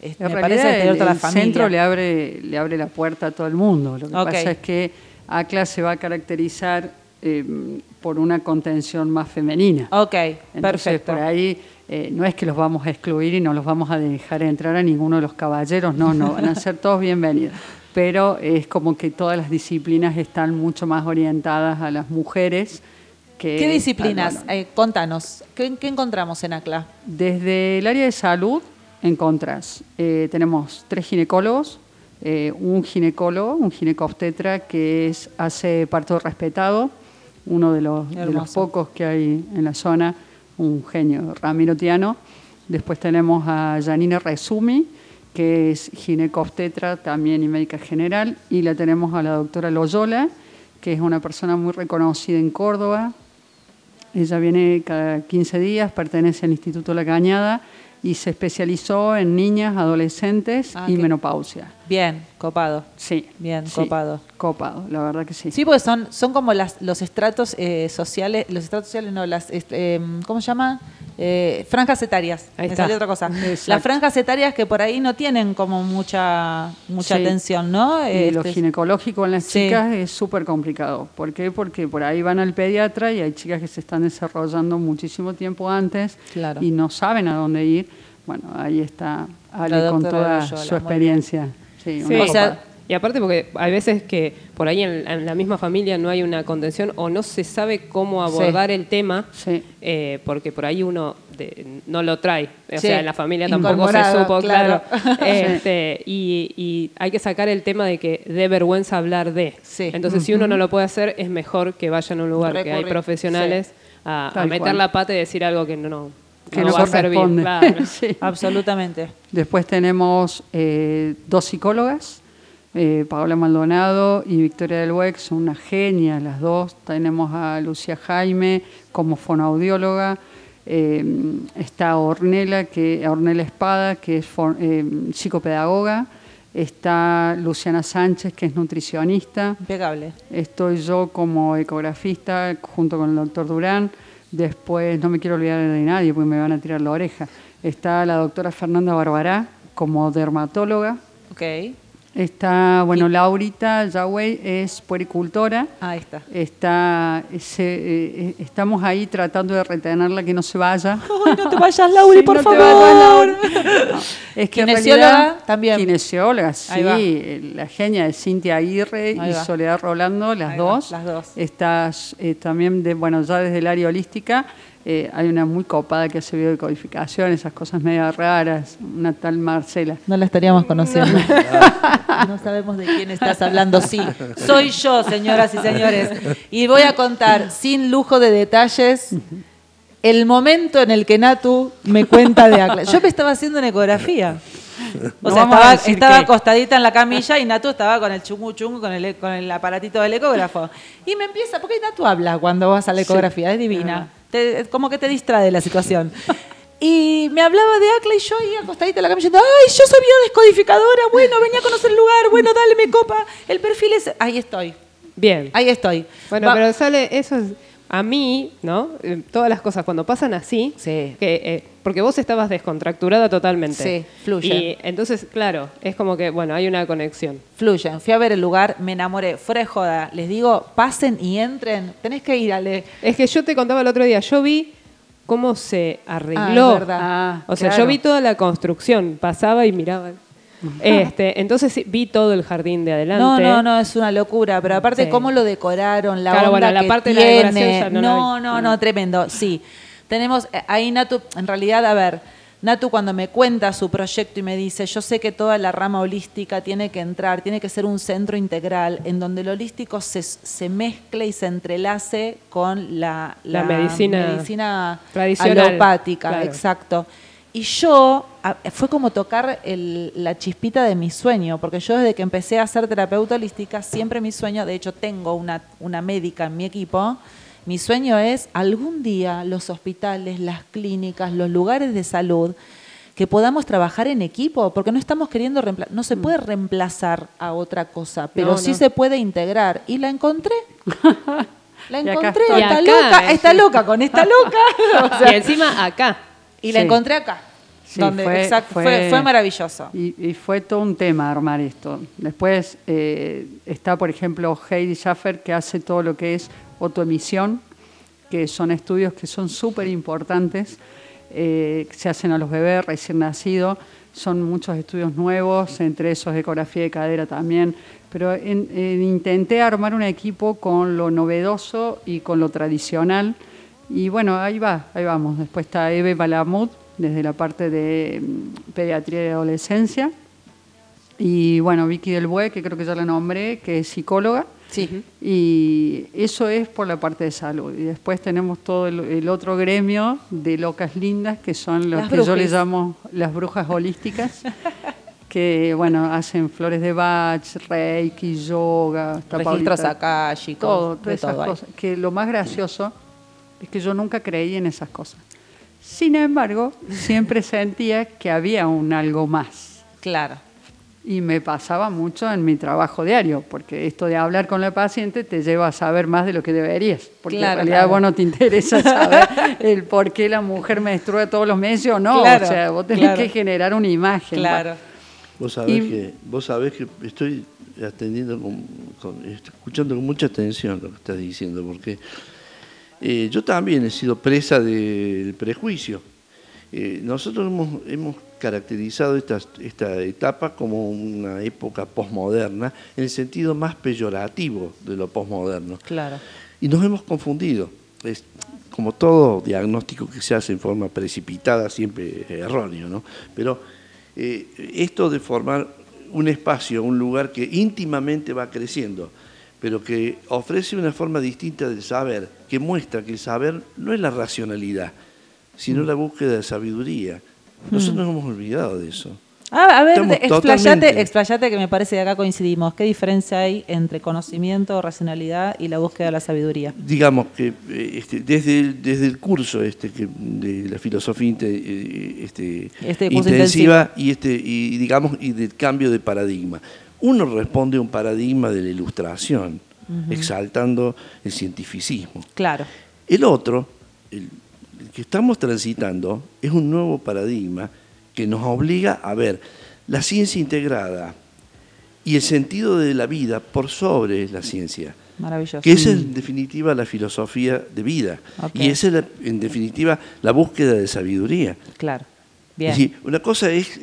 En me parece el, la el familia. centro le abre, le abre la puerta a todo el mundo. Lo que pasa es que ACLA se va a caracterizar eh, por una contención más femenina. Ok, Entonces, perfecto. por ahí eh, no es que los vamos a excluir y no los vamos a dejar entrar a ninguno de los caballeros, no, no, van a ser todos bienvenidos. Pero es como que todas las disciplinas están mucho más orientadas a las mujeres que ¿Qué disciplinas? Eh, contanos, ¿qué, qué encontramos en ACLA? Desde el área de salud encontrás, eh, tenemos tres ginecólogos, eh, un ginecólogo, un ginecobstetra que es, hace parto respetado, uno de los, de los Hermoso. pocos que hay en la zona, un genio, Ramiro Tiano. Después tenemos a Janine Resumi, que es ginecobstetra también y médica general, y la tenemos a la doctora Loyola, que es una persona muy reconocida en Córdoba, ella viene cada 15 días, pertenece al Instituto La Cañada y se especializó en niñas, adolescentes Ah, y menopausia. Bien, copado. Sí. Bien, sí, copado. Copado, la verdad que sí. Sí, porque son, son como las, los estratos eh, sociales, los estratos sociales, no, las, em, ¿cómo se llama? Eh, franjas etarias. Ahí Me está. salió otra cosa. Exacto. Las franjas etarias que por ahí no tienen como mucha mucha Sí. atención, ¿no? Y lo Este, ginecológico en las Sí. chicas es súper complicado. ¿Por qué? Porque por ahí van al pediatra y hay chicas que se están desarrollando muchísimo tiempo antes Claro. y no saben a dónde ir. Bueno, ahí está Ale con toda su experiencia. Sí, Sí. una O sea, copada. y aparte porque hay veces que por ahí en, en la misma familia no hay una contención o no se sabe cómo abordar el tema, Sí. eh, porque por ahí uno de- no lo trae. O Sí, sea, en la familia tampoco se supo, claro. claro. Este, y, y hay que sacar el tema de que de vergüenza hablar de. Sí. Entonces, si uno no lo puede hacer, es mejor que vayan a un lugar que hay profesionales a, meter cual. la pata y decir algo que no, no, Que no no va a servir. corresponde. Claro. Sí. Absolutamente. Después tenemos eh, dos psicólogas, Eh, Paola Maldonado y Victoria del Hueck son unas genias las dos. Tenemos a Lucía Jaime como fonoaudióloga. Eh, está Ornella, que, Ornella Espada, que es for- eh, psicopedagoga. Está Luciana Sánchez, que es nutricionista. Impecable. Estoy yo como ecografista junto con el doctor Durán. Después, no me quiero olvidar de nadie porque me van a tirar la oreja. Está la doctora Fernanda Barbará como dermatóloga. Ok. Está, bueno, Laurita Yahweh es puericultora. Ahí está. Está, se- eh, estamos ahí tratando de retenerla que no se vaya. Ay, no te vayas, Lauri, Sí, por no te favor. vayas, Laura. Es que Kinesióloga realidad- también. Kinesióloga, sí. La genia de Cintia Aguirre Ahí y va. Soledad Rolando, las Ahí va, dos. las dos. Estás eh, también, de, bueno, ya desde el área holística, eh, hay una muy copada que hace biodecodificación, esas cosas medio raras, una tal Marcela. No la estaríamos conociendo. No sabemos de quién estás hablando. Sí, soy yo, señoras y señores. Y voy a contar, sin lujo de detalles, el momento en el que Natu me cuenta de Acla. Yo me estaba haciendo una ecografía. O No sea, estaba, acostadita en la camilla y Natu estaba con el chungu chungu, con el, con el aparatito del ecógrafo. Y me empieza, porque Natu habla cuando vas a la ecografía, es divina. Te- como que te distrae la situación. Y me hablaba de ACLA y yo ahí acostadita en la camilla, diciendo, ay, yo soy biodescodificadora, bueno, venía a conocer el lugar, bueno, dale, me copa. El perfil es, ahí estoy, Bien. ahí estoy. Bueno, Va- pero sale, eso es, a mí, ¿no? Eh, todas las cosas cuando pasan así, Sí. que, eh, porque vos estabas descontracturada totalmente. Sí, fluye. Y entonces, claro, es como que, bueno, hay una conexión. Fluyen. Fui a ver el lugar, me enamoré, fuera de joda. Les digo, pasen y entren. Tenés que ir, Ale. Es que yo te contaba el otro día, yo vi cómo se Ah, arregló. es verdad. Ah, o sea, claro. yo vi toda la construcción, pasaba y miraba. Este, entonces sí, vi todo el jardín de adelante. No, no, no, es una locura. Pero aparte, Sí. cómo lo decoraron, la Claro, onda bueno, la que parte de la tiene. decoración ya no la no, no, no, tremendo. Sí. Tenemos eh, ahí Natu, en realidad, a ver, Natu cuando me cuenta su proyecto y me dice, yo sé que toda la rama holística tiene que entrar, tiene que ser un centro integral en donde lo holístico se, se mezcle y se entrelace con la, La medicina medicina tradicional, alopática, claro. exacto. Y yo, fue como tocar el- la chispita de mi sueño, porque yo desde que empecé a ser terapeuta holística, siempre mi sueño, de hecho tengo una, una médica en mi equipo, mi sueño es algún día los hospitales, las clínicas, los lugares de salud, que podamos trabajar en equipo, porque no estamos queriendo reemplazar, no se puede reemplazar a otra cosa, pero Mm. No, sí no. se puede integrar. Y la encontré. La Y acá encontré, está Y acá, loca, eh, está sí. loca con esta loca. o sea, y encima acá. y la Sí. encontré acá. Sí, donde, fue- exacto, fue, fue- fue maravilloso. Y, y fue todo un tema armar esto. Después eh, está, por ejemplo, Heidi Schaffer, que hace todo lo que es autoemisión, que son estudios que son súper importantes, eh, se hacen a los bebés recién nacidos. Son muchos estudios nuevos, entre esos ecografía de cadera también. Pero en- en- intenté armar un equipo con lo novedoso y con lo tradicional. Y bueno, ahí va, ahí vamos. Después está Eve Balamud, desde la parte de mm, pediatría y adolescencia. Y bueno, Vicky Del Bue, que creo que ya la nombré, que es psicóloga. Sí. Y eso es por la parte de salud. Y después tenemos todo el, el otro gremio de locas lindas, que son los Las que yo brujis. les llamo las brujas holísticas, que bueno, hacen flores de Bach, reiki, yoga, Registros akáshicos, todo, todas esas todo. Que lo más gracioso es que yo nunca creí en esas cosas. Sin embargo, siempre sentía que había un algo más. Claro. Y me pasaba mucho en mi trabajo diario, porque esto de hablar con la paciente te lleva a saber más de lo que deberías. Porque Claro, en realidad claro. vos no te interesa saber el por qué la mujer menstrua todos los meses o no. Claro, o sea, vos tenés claro. que generar una imagen. Claro. Vos sabés, Y- que, vos sabés que estoy atendiendo, con, con- estoy escuchando con mucha atención lo que estás diciendo, porque eh, yo también he sido presa del prejuicio. Eh, nosotros hemos, hemos caracterizado esta, esta etapa como una época posmoderna en el sentido más peyorativo de lo posmoderno. Claro. Y nos hemos confundido. Es como todo diagnóstico que se hace en forma precipitada, siempre erróneo, ¿no? Pero eh, esto de formar un espacio, un lugar que íntimamente va creciendo, pero que ofrece una forma distinta del saber, que muestra que el saber no es la racionalidad, sino la búsqueda de sabiduría. Nosotros nos hemos olvidado de eso. Ah, a ver, explayate, explayate que me parece que acá coincidimos. ¿Qué diferencia hay entre conocimiento, racionalidad y la búsqueda de la sabiduría? digamos que eh, este, desde, el- desde el curso este que de la filosofía eh, este, Este intensiva y este y digamos y del cambio de paradigma uno responde a un paradigma de la ilustración exaltando el cientificismo Claro. el otro el que estamos transitando es un nuevo paradigma que nos obliga a ver la ciencia integrada y el sentido de la vida por sobre la ciencia Maravilloso. que es en definitiva la filosofía de vida y esa es en definitiva la búsqueda de sabiduría. Claro. Bien. Es decir, una cosa es,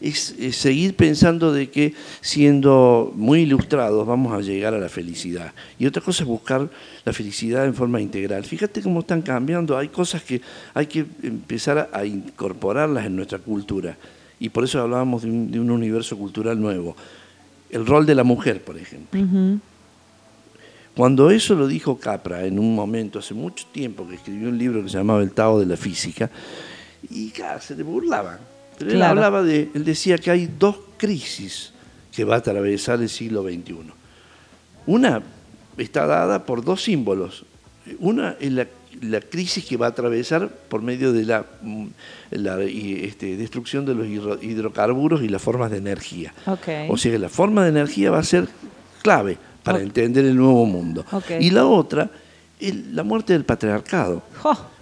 es- es seguir pensando de que siendo muy ilustrados vamos a llegar a la felicidad. Y otra cosa es buscar la felicidad en forma integral. Fíjate cómo están cambiando. Hay cosas que hay que empezar a, incorporarlas en nuestra cultura. Y por eso hablábamos de un, de un universo cultural nuevo. El rol de la mujer, por ejemplo. Cuando eso lo dijo Capra en un momento, hace mucho tiempo, que escribió un libro que se llamaba El Tao de la Física, y claro, se le burlaban. Pero él hablaba de, él decía que hay dos crisis que va a atravesar el siglo XXI. Una está dada por dos símbolos. Una es la, la crisis que va a atravesar por medio de la, mm, la, este, destrucción de los hidro- hidrocarburos y las formas de energía. O sea que la forma de energía va a ser clave para entender el nuevo mundo. Y la otra, el- la muerte del patriarcado.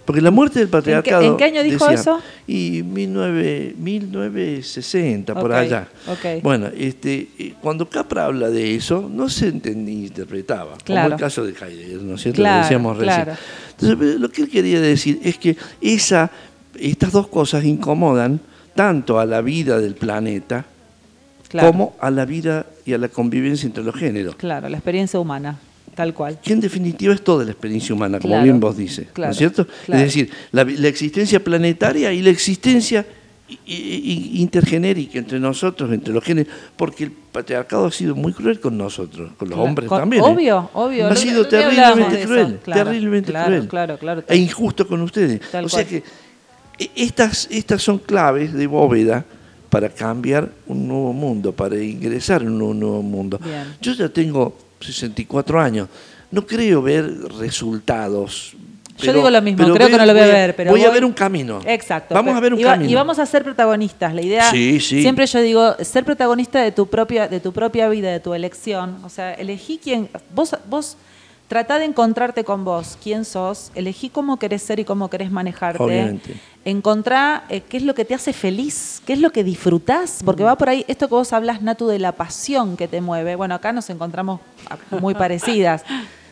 Porque la muerte del patriarcado. en qué año dijo decía, eso? Y 19, 1960, por allá. ok. Bueno, este, eh, cuando Capra habla de eso, no se entendía, interpretaba. Claro. Como el caso de Heidegger, ¿no es cierto? Claro, Lo decíamos recién. claro. Entonces, lo que él quería decir es que esa, estas dos cosas incomodan tanto a la vida del planeta como a la vida y a la convivencia entre los géneros. Claro, la experiencia humana, tal cual. Que en definitiva es toda la experiencia humana, como Claro, bien vos dices, ¿no es cierto? claro. Es decir, la, la existencia planetaria y la existencia intergenérica entre nosotros, entre los géneros, porque el patriarcado ha sido muy cruel con nosotros, con los hombres con- también. ¿eh? Obvio, obvio. Ha sido lo terriblemente cruel, claro, terriblemente claro, cruel. Claro, claro, E injusto con ustedes. Tal o sea cual. que e- estas, estas son claves de bóveda para cambiar un nuevo mundo, para ingresar en un nuevo mundo. Bien. Yo ya tengo 64 años, no creo ver resultados. Yo digo lo mismo, creo que no lo voy a ver, pero voy a ver un camino. Exacto. Vamos pero- a ver un y va- camino. Y vamos a ser protagonistas. La idea, Sí, sí. siempre yo digo, ser protagonista de tu propia, de tu propia vida, de tu elección. O sea, elegí quién, vos, vos tratá de encontrarte con vos, quién sos, elegí cómo querés ser y cómo querés manejarte. Obviamente. Encontrá eh, qué es lo que te hace feliz, qué es lo que disfrutás, porque va por ahí, esto que vos hablas, Natu, de la pasión que te mueve. Bueno, acá nos encontramos muy parecidas.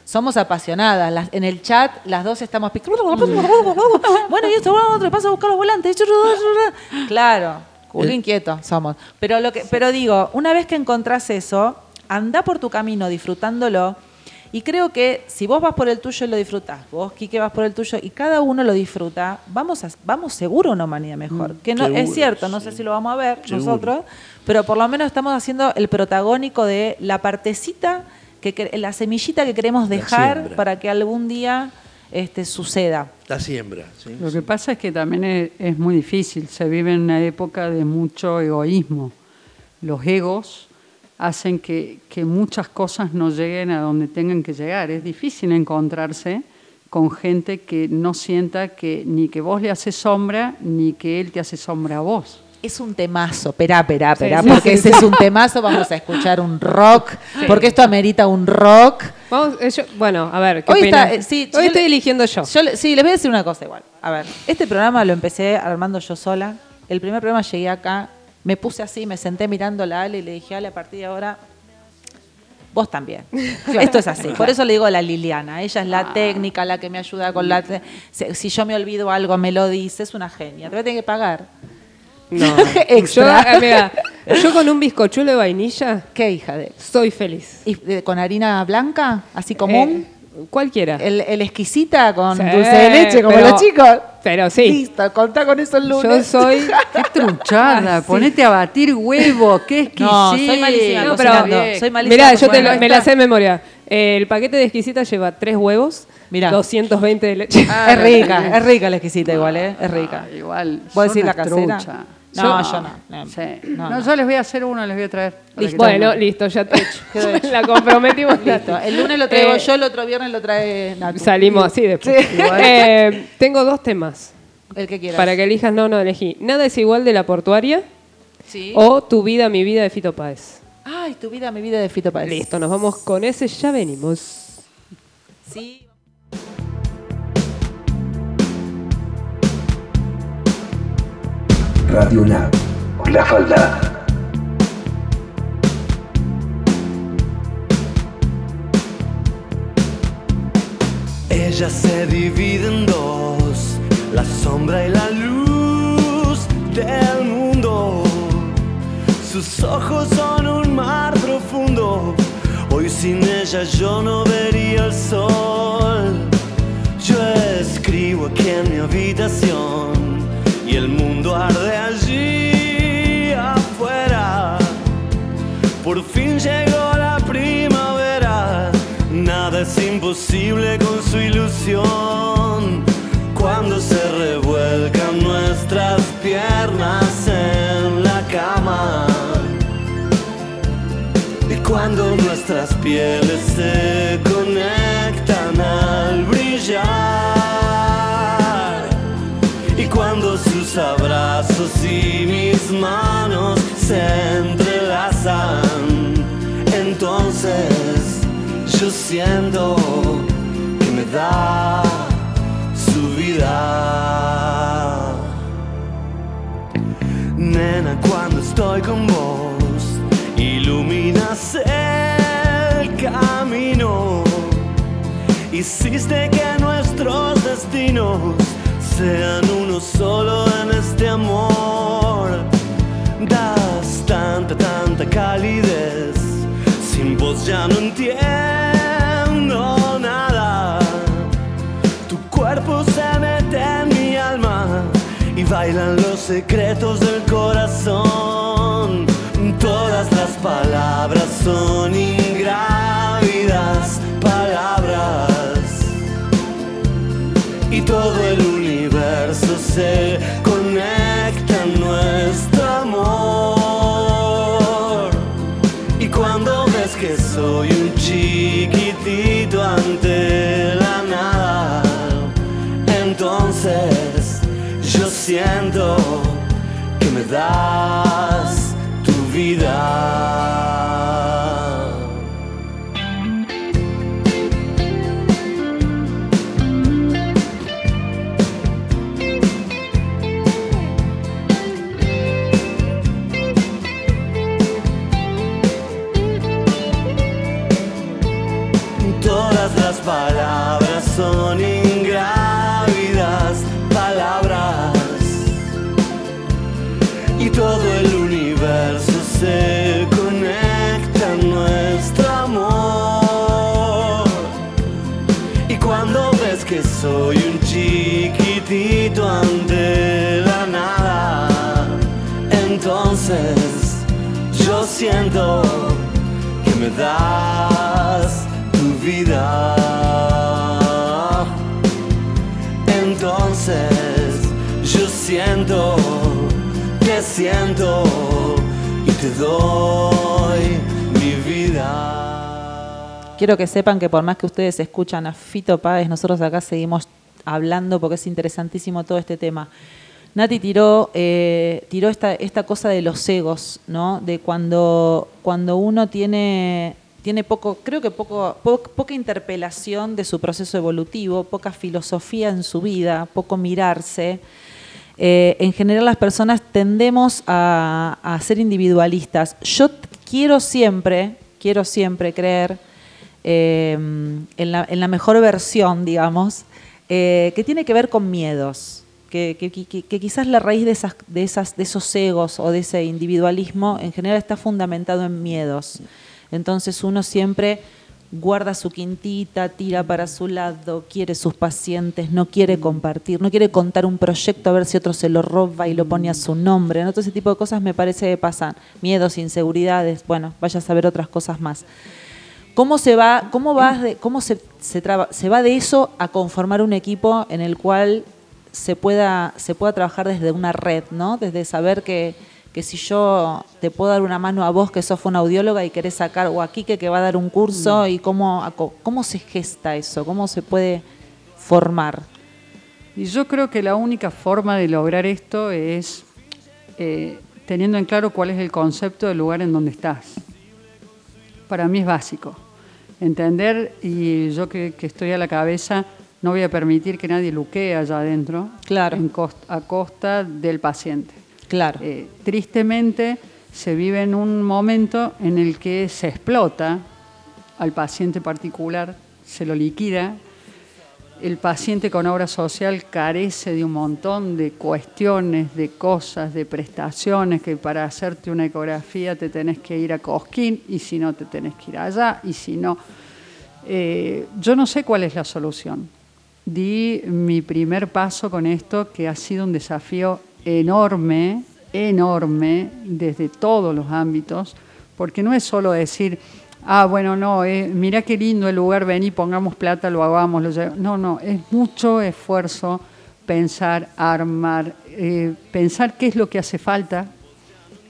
Somos apasionadas. Las- en el chat, las dos estamos. Bueno, y esto, bueno, otro, pasa a buscar los volantes. Claro, culo El- inquieto somos. Pero, lo que, pero digo, una vez que encontrás eso, anda por tu camino disfrutándolo. Y creo que si vos vas por el tuyo lo disfrutás, vos, Quique, vas por el tuyo y cada uno lo disfruta, vamos, a, vamos seguro a una humanidad mejor. que no es cierto, no sí. sé si lo vamos a ver Seguro. nosotros, pero por lo menos estamos haciendo el protagónico de la partecita, que, que- la semillita que queremos dejar para que algún día este, suceda. La siembra. ¿sí? Lo que pasa es que también es, es muy difícil, se vive en una época de mucho egoísmo. Los egos hacen que, que muchas cosas no lleguen a donde tengan que llegar. Es difícil encontrarse con gente que no sienta que ni que vos le haces sombra, ni que él te hace sombra a vos. Es un temazo, perá, perá, perá, sí, porque sí, ese es un temazo, vamos a escuchar un rock, porque esto amerita un rock. Vamos, eh, yo- bueno, a ver, ¿qué Hoy está, eh, sí, Hoy yo estoy eligiendo yo. Yo le- sí, les voy a decir una cosa igual. A ver, este programa lo empecé armando yo sola. El primer programa llegué acá, me puse así, me senté mirando a Ale y le dije, Ale, a partir de ahora, vos también. Esto es así. Por eso le digo a la Liliana. Ella es la técnica, la que me ayuda con la... Si, si yo me olvido algo, me lo dice. Es una genia. Te voy a tener que pagar. No. Extra. Yo, amiga, yo con un bizcochuelo de vainilla ¿Qué hija de...? soy feliz. ¿Y de- con harina blanca, así común? Eh, cualquiera. el, el exquisita con Sí, dulce de leche, como pero- los chicos. pero sí. Listo, contá con eso el Yo lunes. soy. ¡Qué truchada! Ah, sí. Ponete a batir huevos, qué exquisito. No, soy malísima No, pero-. Soy malísima Mirá, yo te lo- me la sé de memoria. El paquete de exquisita lleva tres huevos, Mirá. 220 de leche. Ah, es rica, es rica la exquisita igual, ¿eh? Es rica. Ah, igual. ¿Vos son decís la casera? No, yo no. no. Sí. No, No, no. yo les voy a hacer uno, les voy a traer. Listo. Bueno, listo, ya te hecho. la comprometimos. Listo. El lunes lo traigo Eh, yo, el otro viernes lo trae Natu. Salimos así después. Sí. Eh, tengo dos temas El que quieras. para que elijas. No, no elegí. Nada es igual de la portuaria Sí. o Tu vida, mi vida de Fito Páez. Ay, tu vida, mi vida de Fito Páez. Listo, nos vamos con ese. Ya venimos. Sí. Radio Nab, La Falda. Ella se divide en dos, la sombra y la luz del mundo. Sus ojos son un mar profundo, hoy sin ella yo no vería el sol. Yo escribo aquí en mi habitación el mundo arde allí afuera. Por fin llegó la primavera, nada es imposible con su ilusión. Cuando se revuelcan nuestras piernas en la cama. Y cuando nuestras pieles se conectan al brillar. Abrazos y mis manos se entrelazan, entonces yo siento que me da su vida. Nena, cuando estoy con vos, iluminas el camino. Hiciste que nuestros destinos sean uno solo en este amor. Das tanta, tanta calidez. Sin vos ya no entiendo nada. Tu cuerpo se mete en mi alma y bailan los secretos del corazón. Todas las palabras son ingrávidas palabras y todo el se conecta nuestro amor. Y cuando ves que soy un chiquitito ante la nada, entonces yo siento que me das tu vida. Las palabras son ingrávidas palabras y todo el universo se conecta en nuestro amor. Y cuando ves que soy un chiquitito ante la nada, entonces yo siento que me das Entonces yo siento, te siento y te doy mi vida. Quiero que sepan que por más que ustedes escuchan a Fito Páez, nosotros acá seguimos hablando porque es interesantísimo todo este tema. Nati tiró, eh, tiró esta, esta cosa de los egos, ¿no? De cuando, cuando uno tiene, tiene poco, creo que poco, po- poca interpelación de su proceso evolutivo, poca filosofía en su vida, poco mirarse. Eh, en general las personas tendemos a, a ser individualistas. Yo quiero siempre, quiero siempre creer eh, en, la, en la mejor versión, digamos, eh, que tiene que ver con miedos. Que- que- que quizás la raíz de, esas, de, esas, de esos egos o de ese individualismo en general está fundamentado en miedos. Entonces uno siempre guarda su quintita, tira para su lado, quiere sus pacientes, no quiere compartir, no quiere contar un proyecto a ver si otro se lo roba y lo pone a su nombre. ¿no? Todo ese tipo de cosas me parece que pasan. Miedos, inseguridades, bueno, vaya a saber otras cosas más. ¿Cómo se va, cómo vas de, cómo se, se, traba- se va de eso a conformar un equipo en el cual se pueda, se pueda trabajar desde una red, ¿no? Desde saber que, que si yo te puedo dar una mano a vos, que sos una audióloga y querés sacar, o a Quique que va a dar un curso, y cómo, cómo se gesta eso, cómo se puede formar. Y yo creo que la única forma de lograr esto es eh, teniendo en claro cuál es el concepto del lugar en donde estás. Para mí es básico. Entender, y yo que, que estoy a la cabeza, no voy a permitir que nadie luquee allá adentro Claro. en a costa del paciente. Claro. Eh, tristemente se vive en un momento en el que se explota al paciente particular, se lo liquida. El paciente con obra social carece de un montón de cuestiones, de cosas, de prestaciones, que para hacerte una ecografía te tenés que ir a Cosquín y si no te tenés que ir allá y si no... Eh, yo no sé cuál es la solución. Di mi primer paso con esto, que ha sido un desafío enorme, enorme, desde todos los ámbitos, porque no es solo decir, ah, bueno, no, eh, mira qué lindo el lugar, vení, pongamos plata, lo hagamos, lo llevamos". No, no, es mucho esfuerzo pensar, armar, eh, pensar qué es lo que hace falta,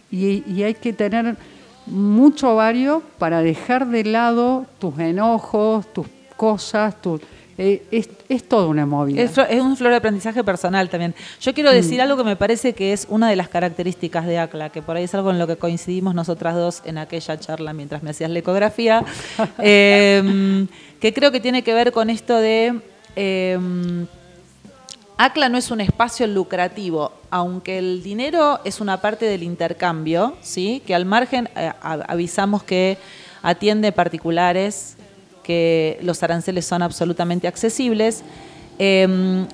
y, y hay que tener mucho ovario para dejar de lado tus enojos, tus cosas, tus, eh, es, es toda una movida. Es, un flor de aprendizaje personal también. Yo quiero decir algo que me parece que es una de las características de ACLA, que por ahí es algo en lo que coincidimos nosotras dos en aquella charla mientras me hacías la ecografía, eh, que creo que tiene que ver con esto de... eh, ACLA no es un espacio lucrativo, aunque el dinero es una parte del intercambio, ¿sí? que al margen eh, avisamos que atiende particulares, que los aranceles son absolutamente accesibles. Eh,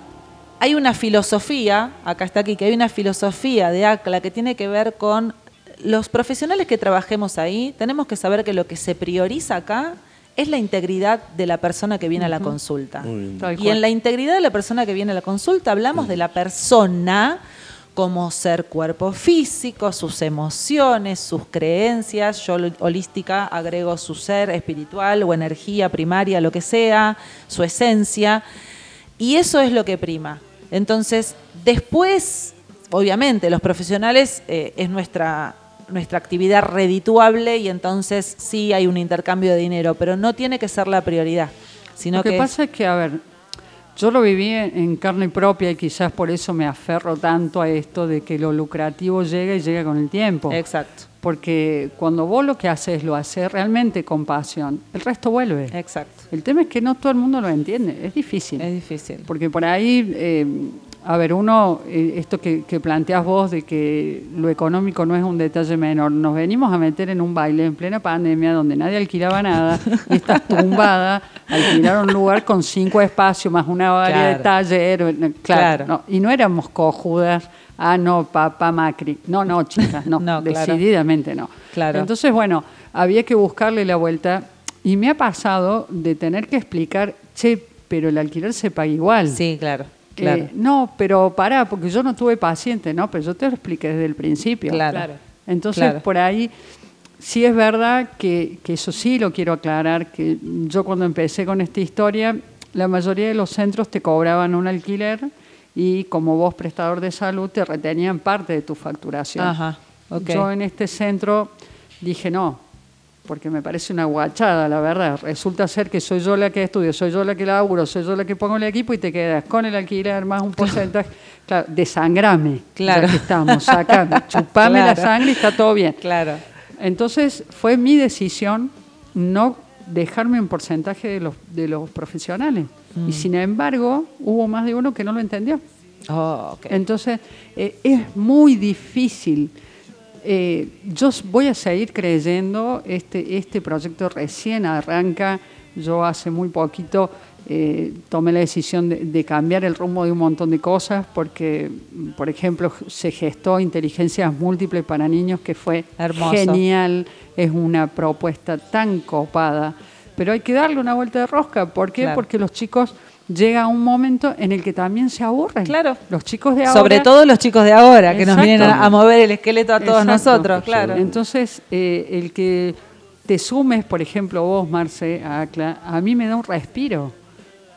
hay una filosofía, acá está aquí, que hay una filosofía de ACLA que tiene que ver con los profesionales que trabajemos ahí, tenemos que saber que lo que se prioriza acá es la integridad de la persona que viene a la consulta. Muy bien. Tal Y en la integridad de la persona que viene a la consulta hablamos de la persona como ser cuerpo físico, sus emociones, sus creencias. Yo holística agrego su ser espiritual o energía primaria, lo que sea, su esencia. Y eso es lo que prima. Entonces, después, obviamente, los profesionales eh, es nuestra, nuestra actividad redituable y entonces sí hay un intercambio de dinero, pero no tiene que ser la prioridad. Sino Lo que, que pasa es que, a ver, yo lo viví en, carne propia y quizás por eso me aferro tanto a esto de que lo lucrativo llega y llega con el tiempo. Exacto, Porque cuando vos lo que haces lo haces realmente con pasión, el resto vuelve. exacto. El tema es que no todo el mundo lo entiende, es difícil. Es difícil. Porque por ahí, eh, a ver, uno, eh, esto que, que planteas vos de que lo económico no es un detalle menor, nos venimos a meter en un baile en plena pandemia donde nadie alquilaba nada y estás tumbada, alquilar un lugar con cinco espacios más una área de taller, eh, claro, Claro. no, y no éramos cojudas, ah, no, papá Macri, no, no, chicas, no, No, claro. decididamente no. Claro. Entonces, bueno, había que buscarle la vuelta y me ha pasado de tener que explicar, che, pero el alquiler se paga igual. Sí, claro, Eh, claro. no, pero pará, porque yo no tuve paciente, ¿no? Pero yo te lo expliqué desde el principio. Claro. Entonces, Claro. por ahí, sí es verdad que, que eso sí lo quiero aclarar, que yo cuando empecé con esta historia, la mayoría de los centros te cobraban un alquiler y como vos prestador de salud te retenían parte de tu facturación. Ajá, ok. Yo en este centro dije no, porque me parece una guachada, la verdad. Resulta ser que soy yo la que estudio, soy yo la que laburo, soy yo la que pongo el equipo y te quedas con el alquiler más un porcentaje. Claro, desangrame. Claro. Ya que estamos, sacame, chupame la sangre y está todo bien. Claro. Entonces fue mi decisión no dejarme un porcentaje de los, de los profesionales. Mm. Y sin embargo, hubo más de uno que no lo entendió. Oh, ok. Entonces, eh, es muy difícil. Eh, yo voy a seguir creyendo, este, este proyecto recién arranca, yo hace muy poquito eh, tomé la decisión de, de cambiar el rumbo de un montón de cosas, porque, por ejemplo, se gestó inteligencias múltiples para niños, que fue Hermoso. genial, es una propuesta tan copada, pero hay que darle una vuelta de rosca. ¿Por qué? Claro. Porque los chicos llega un momento en el que también se aburren. Claro. Los chicos de ahora. Sobre todo los chicos de ahora, que nos vienen a, a mover el esqueleto a todos Exacto. nosotros, claro. Entonces, eh, el que te sumes, por ejemplo, vos, Marce, a ACLA, a mí me da un respiro,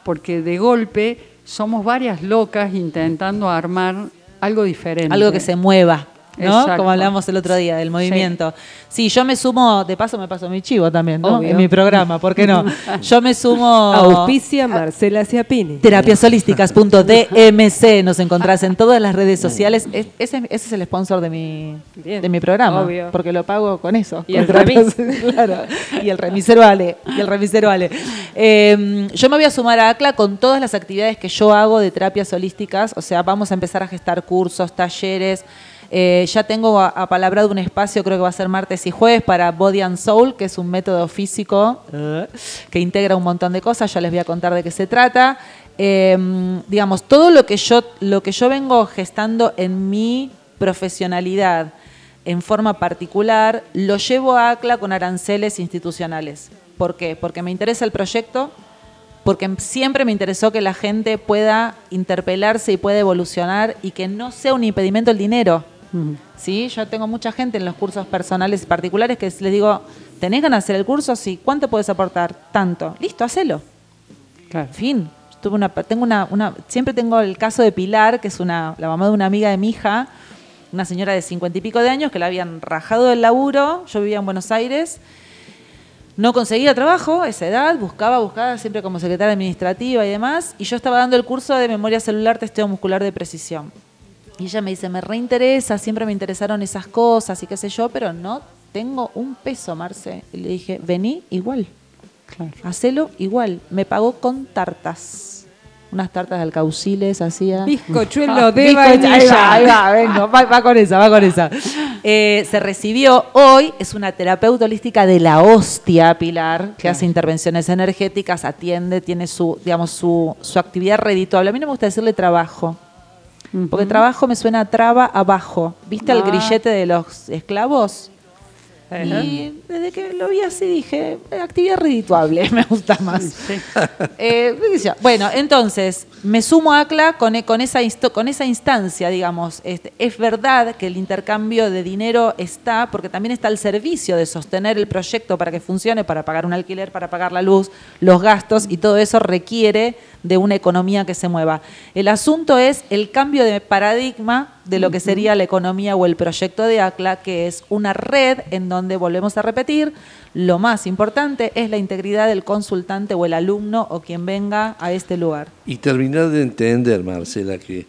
porque de golpe somos varias locas intentando armar algo diferente. Algo que se mueva. ¿No? Exacto. Como hablamos el otro día del movimiento. Sí. yo me sumo, de paso me paso mi chivo también, ¿no? Obvio. En mi programa, ¿por qué no? Yo me sumo Auspicia Marcela Ciapini. terapiasolísticas.dmc, nos encontrás en todas las redes sociales. Es- ese, ese es el sponsor de mi, Bien, de mi programa, obvio. porque lo pago con eso. Y el remis. claro, y el remisero Ale, y el remisero Ale. Eh, yo me voy a sumar a ACLA con todas las actividades que yo hago de terapias holísticas, o sea, vamos a empezar a gestar cursos, talleres. Eh, ya tengo apalabrado un espacio, creo que va a ser martes y jueves, para Body and Soul, que es un método físico eh, que integra un montón de cosas. Ya les voy a contar de qué se trata. Eh, digamos, todo lo que yo, lo que yo vengo gestando en mi profesionalidad en forma particular, lo llevo a ACLA con aranceles institucionales. ¿Por qué? Porque me interesa el proyecto, porque siempre me interesó que la gente pueda interpelarse y pueda evolucionar y que no sea un impedimento el dinero. ¿Sí? Yo tengo mucha gente en los cursos personales y particulares que les digo, ¿tenés ganas de hacer el curso? Sí. ¿Cuánto puedes aportar? Tanto. Listo, hacelo. Claro. Fin. Tuve una, tengo una, una, siempre tengo el caso de Pilar, que es una, la mamá de una amiga de mi hija, una señora de cincuenta y pico de años que la habían rajado del laburo. Yo vivía en Buenos Aires. No conseguía trabajo a esa edad, buscaba, buscaba siempre como secretaria administrativa y demás. Y yo estaba dando el curso de memoria celular, testeo muscular de precisión. Y ella me dice, me reinteresa, siempre me interesaron esas cosas y qué sé yo, pero no tengo un peso, Marce. Y le dije, vení igual. Claro. Hacelo igual. Me pagó con tartas. Unas tartas de alcauciles hacía. Bizcochuelo de Bizcocho- vainilla. Ahí va, ahí va, vengo, va, va con esa, va con esa. Eh, se recibió hoy, es una terapeuta holística de la hostia, Pilar, que hace intervenciones energéticas, atiende, tiene su, digamos, su, su actividad redituable. A mí no me gusta decirle trabajo, porque trabajo me suena a traba abajo. ¿Viste el Ah. grillete de los esclavos? Ajá. Y desde que lo vi así dije, eh, actividad redituable, me gusta más. Eh, bueno, entonces, me sumo a ACLA con, e- con, esa, con esa instancia, digamos. Este, es verdad que el intercambio de dinero está, porque también está el servicio de sostener el proyecto para que funcione, para pagar un alquiler, para pagar la luz, los gastos, y todo eso requiere de una economía que se mueva. El asunto es el cambio de paradigma de lo que sería la economía o el proyecto de ACLA, que es una red en donde volvemos a repetir, lo más importante es la integridad del consultante o el alumno o quien venga a este lugar. Y terminar de entender, Marcela, que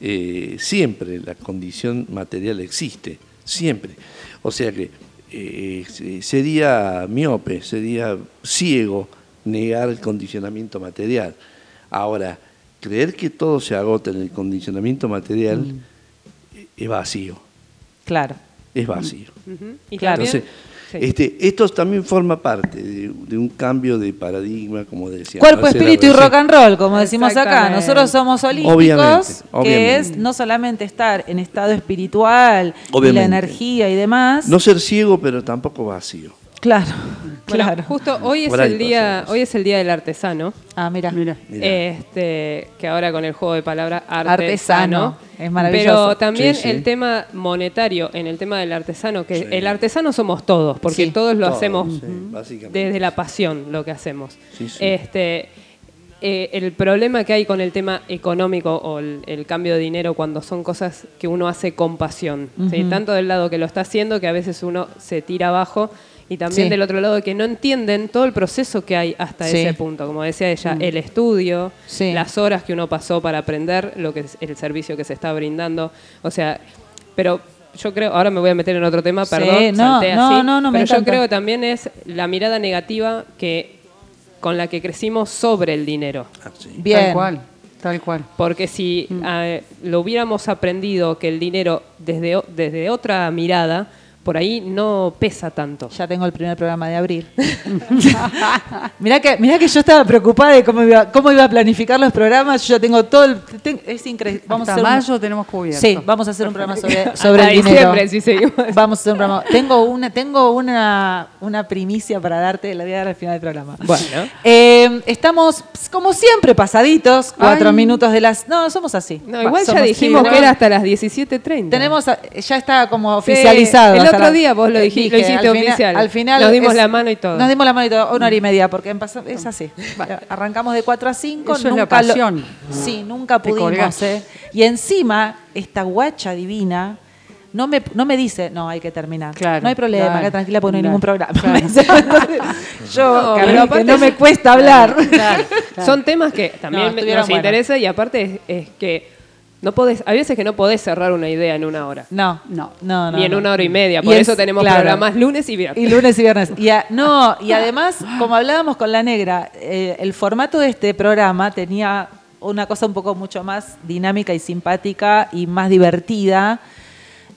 eh, siempre la condición material existe, siempre. O sea que eh, se- sería miope, sería ciego negar el condicionamiento material. Ahora, creer que todo se agota en el condicionamiento material eh, es vacío, Claro. es vacío. Y Claro. Entonces, sí. este, esto también forma parte de, de un cambio de paradigma, como decía. Cuerpo, espíritu y rock and roll, como decimos acá. Nosotros somos Obviamente, que es no solamente estar en estado espiritual y la energía y demás. No ser ciego, pero tampoco vacío. Claro, Bueno, claro. justo hoy es el día, hoy es el día del artesano. Ah, mira. Mira. Este, que ahora con el juego de palabras artesano. Artesano, es maravilloso. Pero también Sí, sí. el tema monetario, en el tema del artesano, que Sí. el artesano somos todos, porque Sí. todos lo hacemos desde la pasión lo que hacemos. Sí, sí. Este, eh, el problema que hay con el tema económico o el, el cambio de dinero cuando son cosas que uno hace con pasión, tanto del lado que lo está haciendo que a veces uno se tira abajo y también Sí. del otro lado que no entienden todo el proceso que hay hasta Sí. ese punto, como decía ella, el estudio, Sí. las horas que uno pasó para aprender lo que es el servicio que se está brindando, o sea, pero yo creo, ahora me voy a meter en otro tema, Sí, perdón, no, salté no, así, no, no, me pero yo encanta. creo que también es la mirada negativa que con la que crecimos sobre el dinero. Ah, sí. Bien. Tal cual, tal cual. Porque si eh, lo hubiéramos aprendido que el dinero desde, o- desde otra mirada, por ahí no pesa tanto. Ya tengo el primer programa de abril. mirá, que, mirá que yo estaba preocupada de cómo iba, cómo iba a planificar los programas. Yo ya tengo todo el. ten- es increíble. Vamos a un- mayo tenemos cubierto. Sí, vamos a hacer un programa sobre, sobre Hasta el dinero. si seguimos. Vamos a hacer un programa. Tengo una, tengo una, una primicia para darte, la voy a dar al final del programa. Bueno. Eh, estamos, como siempre, pasaditos, cuatro Ay. minutos de las. No, somos así. No, igual ya dijimos sí, que era hasta las 17.30. Tenemos, a- ya está como Sí, oficializado. el hasta a otro la- día vos lo eh, dijiste, lo hiciste al final- oficial. Al final Nos dimos es- la mano y todo. Nos dimos la mano y todo, una hora y media, porque es así. Arrancamos de 4 a 5. Eso es la nunca lo- pasión. sí, nunca pudimos. ¿eh? Y encima, esta guacha divina no me, no me dice, no, hay que terminar. Claro, no hay problema, claro, acá tranquila porque no hay claro, ningún programa. claro. Entonces, yo, No, que no me es- cuesta hablar. Claro, claro. Son temas que también No, me- nos interesa y aparte es, es que no podés, hay veces que no podés cerrar una idea en una hora. No, No. no, no. ni en una hora y media. Y Por es- eso tenemos claro. programas lunes y viernes. Y lunes y viernes. Y a- no, y además, como hablábamos con la negra, eh, el formato de este programa tenía una cosa un poco mucho más dinámica y simpática y más divertida.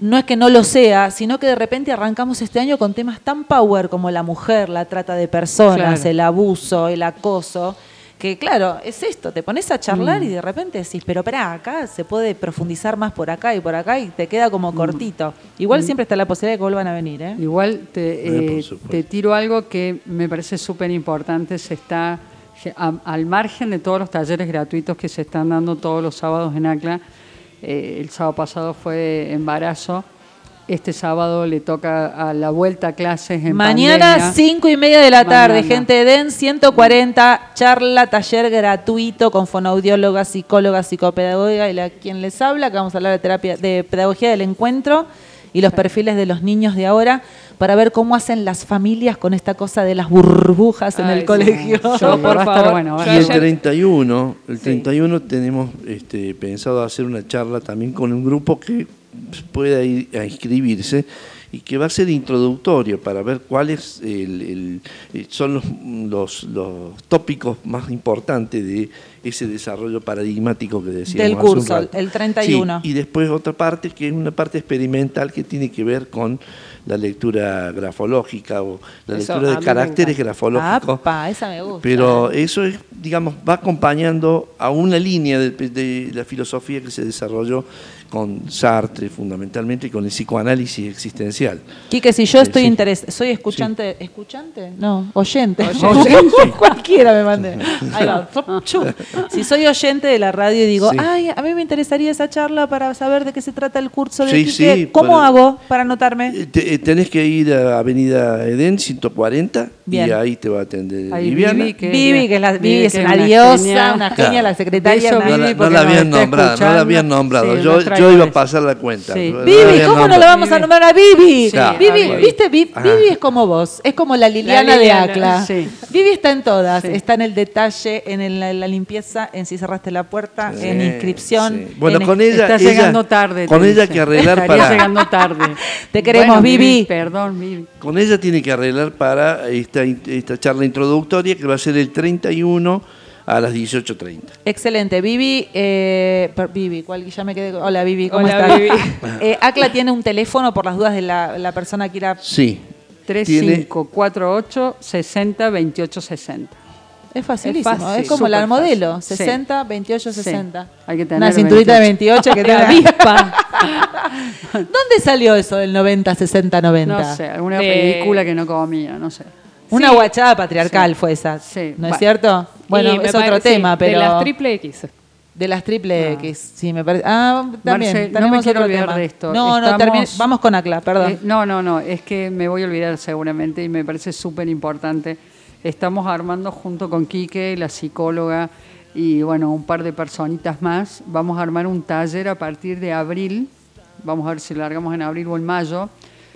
No es que no lo sea, sino que de repente arrancamos este año con temas tan power como la mujer, la trata de personas, Claro. el abuso, el acoso. Que claro, es esto, te pones a charlar y de repente decís, pero pará, acá se puede profundizar más por acá y por acá y te queda como cortito. Igual siempre está la posibilidad de que vuelvan a venir, ¿eh? Igual te, Eh, eh, te tiro algo que me parece súper importante. Se está a- al margen de todos los talleres gratuitos que se están dando todos los sábados en ACLA. eh, el sábado pasado fue embarazo. Este sábado le toca a la vuelta a clases en Mañana, pandemia. cinco y media de la tarde, gente de DEN 140, charla, taller gratuito con fonoaudióloga, psicóloga, psicopedagoga y la, quien les habla, que vamos a hablar de terapia, de pedagogía del encuentro y los perfiles de los niños de ahora para ver cómo hacen las familias con esta cosa de las burbujas en Ay, el sí. colegio. Sí, Yo, por va a estar favor, bueno, va a yo Y el estar ayer- 31, el 31 tenemos este, pensado hacer una charla también con un grupo que pueda ir a inscribirse y que va a ser introductorio para ver cuáles el- el- eh, son los, los- los tópicos más importantes de ese desarrollo paradigmático que decíamos Del hace un curso, rato. el 31. Sí, y después otra parte que es una parte experimental que tiene que ver con la lectura grafológica o la Eso, lectura de caracteres grafológicos. Apa, esa me gusta. Pero eso es, digamos, va acompañando a una línea de, de la filosofía que se desarrolló con Sartre fundamentalmente y con el psicoanálisis existencial. Quique, si yo Eh, estoy sí. interesada, soy escuchante, ¿escuchante? No, oyente. Oyente. Cualquiera me mande. Ahí va. Si soy oyente de la radio y digo, Sí. ay, a mí me interesaría esa charla para saber de qué se trata el curso de Sí, Quique, sí, ¿cómo hago para anotarme? Eh, te- eh, tenés que ir a Avenida Edén 140 Bien. y ahí te va a atender Ahí Viviana. Vivi, que Vivi, que es la- Vivi es que una diosa, genia. una genia, Claro. la secretaria. Una- No la, Vivi, no la habían está nombrado, no la habían nombrado. Sí, yo, yo iba a eso. pasar la cuenta. Sí. No Vivi, ¿cómo no la vamos a nombrar a Vivi? Sí, Vivi, Vivi. ¿viste? Vi- Ajá. Vivi es como vos, es como la Liliana, de Liliana, Acla. sí. Vivi está en todas, Sí. está en el detalle, en el- la, la limpieza, en si cerraste la puerta, Sí, en inscripción. sí. Bueno, en- con ella. Está llegando tarde. Con ella que arreglar para. llegando tarde. Te queremos, Vivi. Perdón, Vivi. Con ella tiene que arreglar para esta, esta charla introductoria que va a ser el 31 a las 18.30. Excelente. Vivi, eh, Vivi, ¿cuál? Ya me quedé. con- Hola, Vivi, ¿cómo Hola, estás? Vivi. Eh, Acla tiene un teléfono por las dudas de la, la persona que irá. Sí. 3548 60 28 60. Es facilísimo, es, fácil, como la modelo, fácil. 60, 28, Sí. 60. Hay que Una tener cinturita de 28 que te La avispa. ¿Dónde salió eso del 90, 60, 90? No sé, alguna Eh, película que no comía, no sé. Una guachada patriarcal fue esa, Sí. ¿no es cierto? Bueno, Y es otro parece- tema, pero... De las triple X. De las triple X, sí, me parece. Ah, también. No me quiero otro olvidar tema. de esto. No, no, termine- vamos con Acla, perdón. Eh, no, no, no, es que me voy a olvidar seguramente y me parece súper importante. Estamos armando junto con Quique, la psicóloga, y bueno, un par de personitas más. Vamos a armar un taller a partir de abril, vamos a ver si lo largamos en abril o en mayo,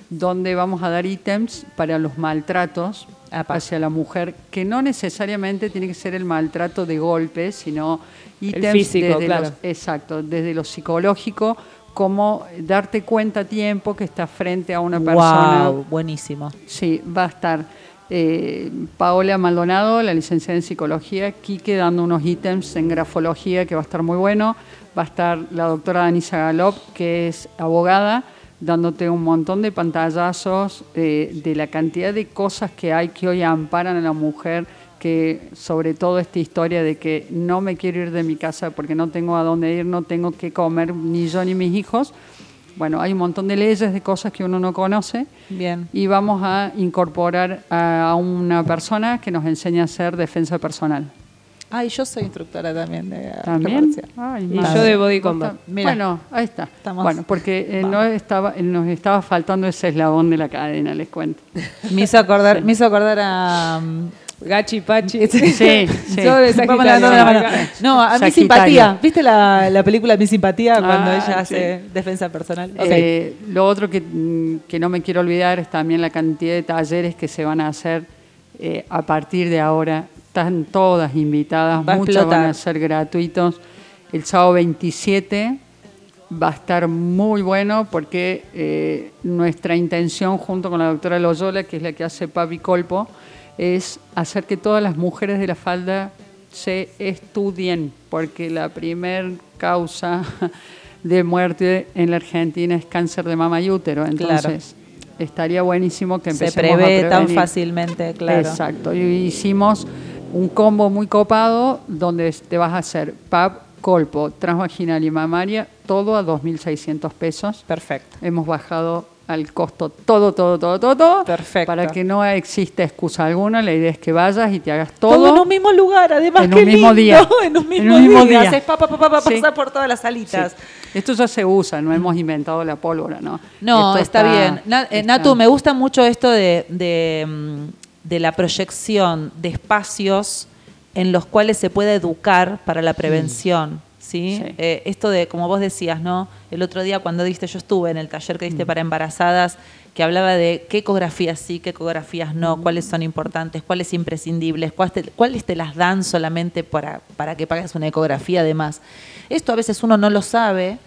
donde vamos a dar ítems para los maltratos. Hacia la mujer, que no necesariamente tiene que ser el maltrato de golpes, sino ítems físico, desde claro. los- Exacto, desde lo psicológico, como darte cuenta a tiempo que estás frente a una persona. Wow, buenísimo. Sí, va a estar eh, Paola Maldonado, la licenciada en psicología, Quique dando unos ítems en grafología que va a estar muy bueno. Va a estar la doctora Danisa Galop, que es abogada, dándote un montón de pantallazos eh, de la cantidad de cosas que hay que hoy amparan a la mujer que sobre todo esta historia de que no me quiero ir de mi casa porque no tengo a dónde ir, no tengo que comer ni yo ni mis hijos. Bueno, hay un montón de leyes, de cosas que uno no conoce Bien. y vamos a incorporar a una persona que nos enseña a hacer defensa personal. Ay, yo soy instructora también de ¿También? Ay, Y yo de body combat. Mira. Bueno, ahí está. Estamos- Bueno, porque eh, no estaba, eh, nos estaba faltando ese eslabón de la cadena, les cuento. Me hizo acordar, me hizo acordar a. um, Gachi Pachi. Sí, sí. Yo de Sagitario. la mano. No, a mi simpatía. ¿Viste la, la película Mi simpatía cuando Ah, ella sí. hace defensa personal? Eh, lo otro que, mm, que no me quiero olvidar es también la cantidad de talleres que se van a hacer eh, a partir de ahora. Están todas invitadas, Va a muchas explotar. van a ser gratuitos. El sábado 27 va a estar muy bueno porque eh, nuestra intención junto con la doctora Loyola, que es la que hace Papi Colpo, es hacer que todas las mujeres de la falda se estudien, porque la primer causa de muerte en la Argentina es cáncer de mama y útero. Entonces, estaría buenísimo que Se empecemos a prevé tan prevenir. fácilmente, claro. Exacto. Y hicimos un combo muy copado donde te vas a hacer PAP, colpo, transvaginal y mamaria, todo a 2.600 pesos. Perfecto. Hemos bajado al costo todo, todo, todo, todo, todo. Perfecto. Para que no exista excusa alguna, la idea es que vayas y te hagas Todo, todo. en un mismo lugar, además. En qué un mismo lindo, día. En un mismo, En un mismo día. día. Haces pa, pa, pa, Sí. pasar por todas las Sí. salitas. Esto ya se usa, no hemos inventado la pólvora, ¿no? No, Esto está, bien. Na- eh, está- Natu, me gusta mucho esto de, de, mm, de la proyección de espacios en los cuales se puede educar para la prevención. ¿sí? Sí. Eh, esto de, como vos decías, ¿no? El otro día cuando diste, yo estuve en el taller que Mm. diste para embarazadas, que hablaba de qué ecografías sí, qué ecografías no, Mm. cuáles son importantes, cuáles imprescindibles, cuáles te, cuáles te las dan solamente para, para que pagues una ecografía además. Esto a veces uno no lo sabe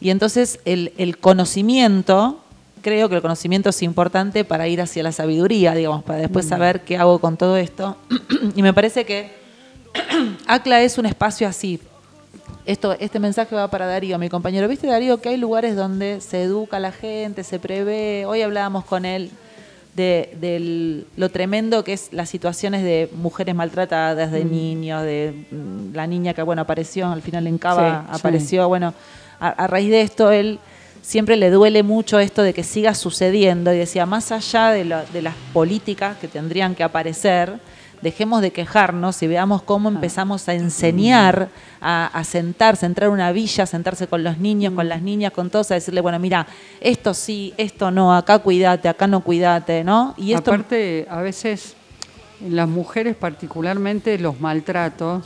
y entonces el, el conocimiento, creo que el conocimiento es importante para ir hacia la sabiduría, digamos, para después saber qué hago con todo esto. y me parece que ACLA es un espacio así. Esto, este mensaje va para Darío, mi compañero. ¿Viste, Darío, que hay lugares donde se educa a la gente, se prevé? Hoy hablábamos con él de, lo tremendo que es las situaciones de mujeres maltratadas, de niños, de mm, la niña que, bueno, apareció al final en Cava, Sí, sí. apareció, bueno, a, a raíz de esto él siempre le duele mucho esto de que siga sucediendo y decía, más allá de, lo- de las políticas que tendrían que aparecer, dejemos de quejarnos y veamos cómo empezamos a enseñar a, a sentarse, a entrar a una villa, a sentarse con los niños, con las niñas, con todos, a decirle, bueno, mira, esto sí, esto no, acá cuídate, acá no cuídate, ¿no? Y esto Aparte, a veces en las mujeres particularmente los maltratos,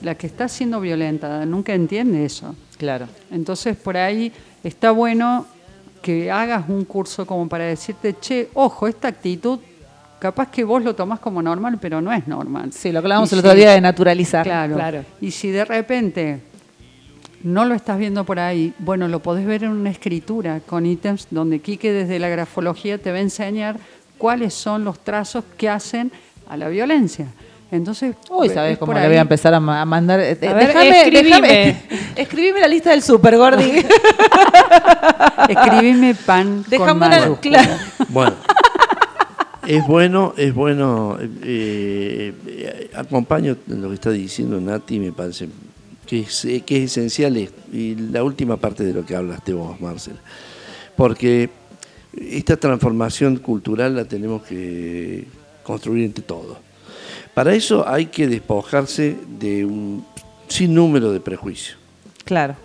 la que está siendo violentada nunca entiende eso. Claro. Entonces por ahí está bueno que hagas un curso como para decirte, che, ojo, esta actitud, capaz que vos lo tomás como normal, pero no es normal. Sí, lo que hablábamos Y el otro día de naturalizar. Claro. Claro. Y si de repente no lo estás viendo por ahí, bueno, lo podés ver en una escritura con ítems donde Quique desde la grafología te va a enseñar cuáles son los trazos que hacen a la violencia. Entonces, Uy, es ¿sabes cómo le voy a empezar a, ma- a mandar? Eh, A ver, déjame, escribime. déjame- escribime la lista del super, Gordi. Escribime pan con Déjame una-. Bueno, es bueno, es bueno. eh, eh, acompaño lo que está diciendo Nati, me parece que es, eh, que es esencial es- y la última parte de lo que hablaste vos, Marcel. Porque esta transformación cultural la tenemos que construir entre todos. Para eso hay que despojarse de un sinnúmero de prejuicios. Claro,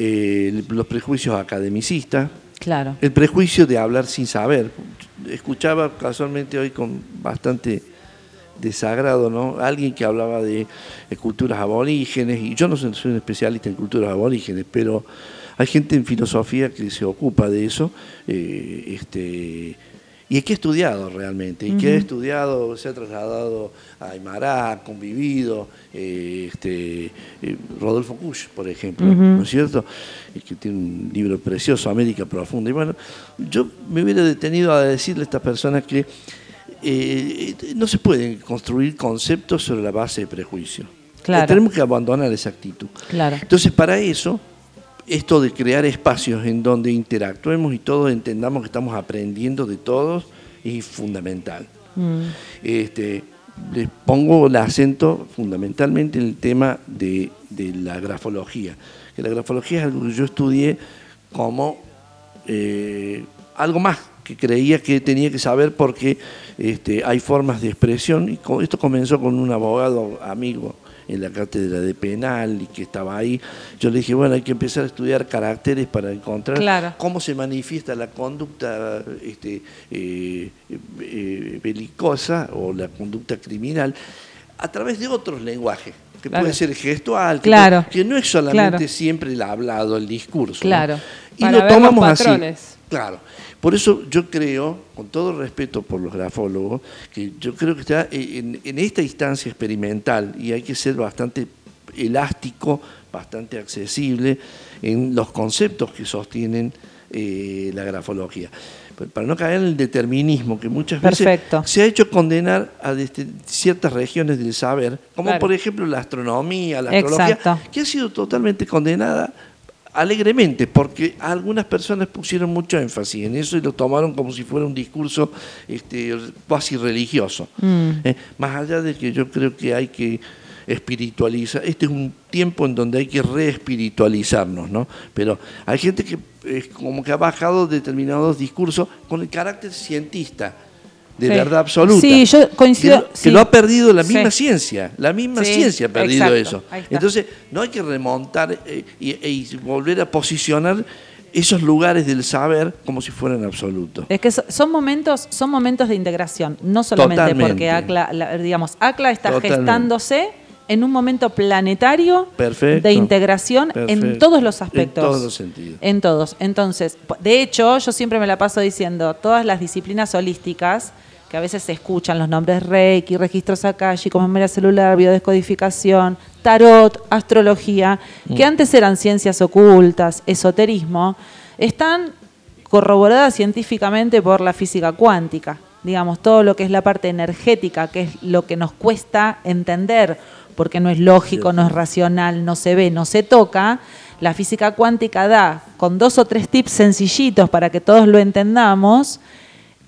Eh, los prejuicios academicistas, claro. el prejuicio de hablar sin saber. Escuchaba casualmente hoy con bastante desagrado, ¿no? Alguien que hablaba de, culturas aborígenes, y yo no soy, soy un especialista en culturas aborígenes, pero hay gente en filosofía que se ocupa de eso, eh, este, y que ha estudiado realmente, y que ha estudiado, se ha trasladado a Aymara, ha convivido, eh, este, eh, Rodolfo Kusch, por ejemplo, ¿no es cierto? Y que tiene un libro precioso, América Profunda. Y bueno, yo me hubiera detenido a decirle a estas personas que eh, no se pueden construir conceptos sobre la base de prejuicio. Claro. Tenemos que abandonar esa actitud. Claro. Entonces, para eso, esto de crear espacios en donde interactuemos y todos entendamos que estamos aprendiendo de todos es fundamental. Este, les pongo el acento fundamentalmente en el tema de, de la grafología. Que la grafología es algo que yo estudié como eh, algo más que creía que tenía que saber porque este, hay formas de expresión. Y esto comenzó con un abogado amigo en la cátedra de penal y que estaba ahí. Yo le dije, bueno, hay que empezar a estudiar caracteres para encontrar Claro. cómo se manifiesta la conducta este, eh, eh, belicosa o la conducta criminal a través de otros lenguajes, que Claro. puede ser gestual, que, Claro. puede- que no es solamente Claro. siempre el hablado, el discurso. ¿no? Claro. Y Para lo ver los tomamos así. Claro. Por eso yo creo, con todo respeto por los grafólogos, que yo creo que está en, en esta instancia experimental y hay que ser bastante elástico, bastante accesible en los conceptos que sostienen eh, la grafología. Para no caer en el determinismo que muchas veces se ha hecho condenar a ciertas regiones del saber, como Claro. por ejemplo la astronomía, la Exacto. astrología, que ha sido totalmente condenada alegremente, porque algunas personas pusieron mucho énfasis en eso y lo tomaron como si fuera un discurso este, cuasi religioso. Mm. Eh, más allá de que yo creo que hay que espiritualizar, este es un tiempo en donde hay que reespiritualizarnos, ¿no? Pero hay gente que es como que ha bajado determinados discursos con el carácter cientista, de Sí. verdad absoluta. Sí, yo coincido- Que, lo- que sí. lo ha perdido la misma Sí. ciencia, la misma ciencia ha perdido exacto, eso. Entonces, no hay que remontar eh, y, y volver a posicionar esos lugares del saber como si fueran absolutos. Es que so- son momentos, son momentos de integración, no solamente Totalmente. porque ACLA, la- digamos, ACLA está Totalmente. gestándose en un momento planetario Perfecto. de integración en todos los En aspectos. todos los sentidos. En todos. Entonces, de hecho, yo siempre me la paso diciendo, todas las disciplinas holísticas, que a veces se escuchan los nombres Reiki, registros Akashi, memoria celular, biodescodificación, tarot, astrología, que antes eran ciencias ocultas, esoterismo, están corroboradas científicamente por la física cuántica. Digamos, todo lo que es la parte energética, que es lo que nos cuesta entender, porque no es lógico, no es racional, no se ve, no se toca. La física cuántica da, con dos o tres tips sencillitos para que todos lo entendamos,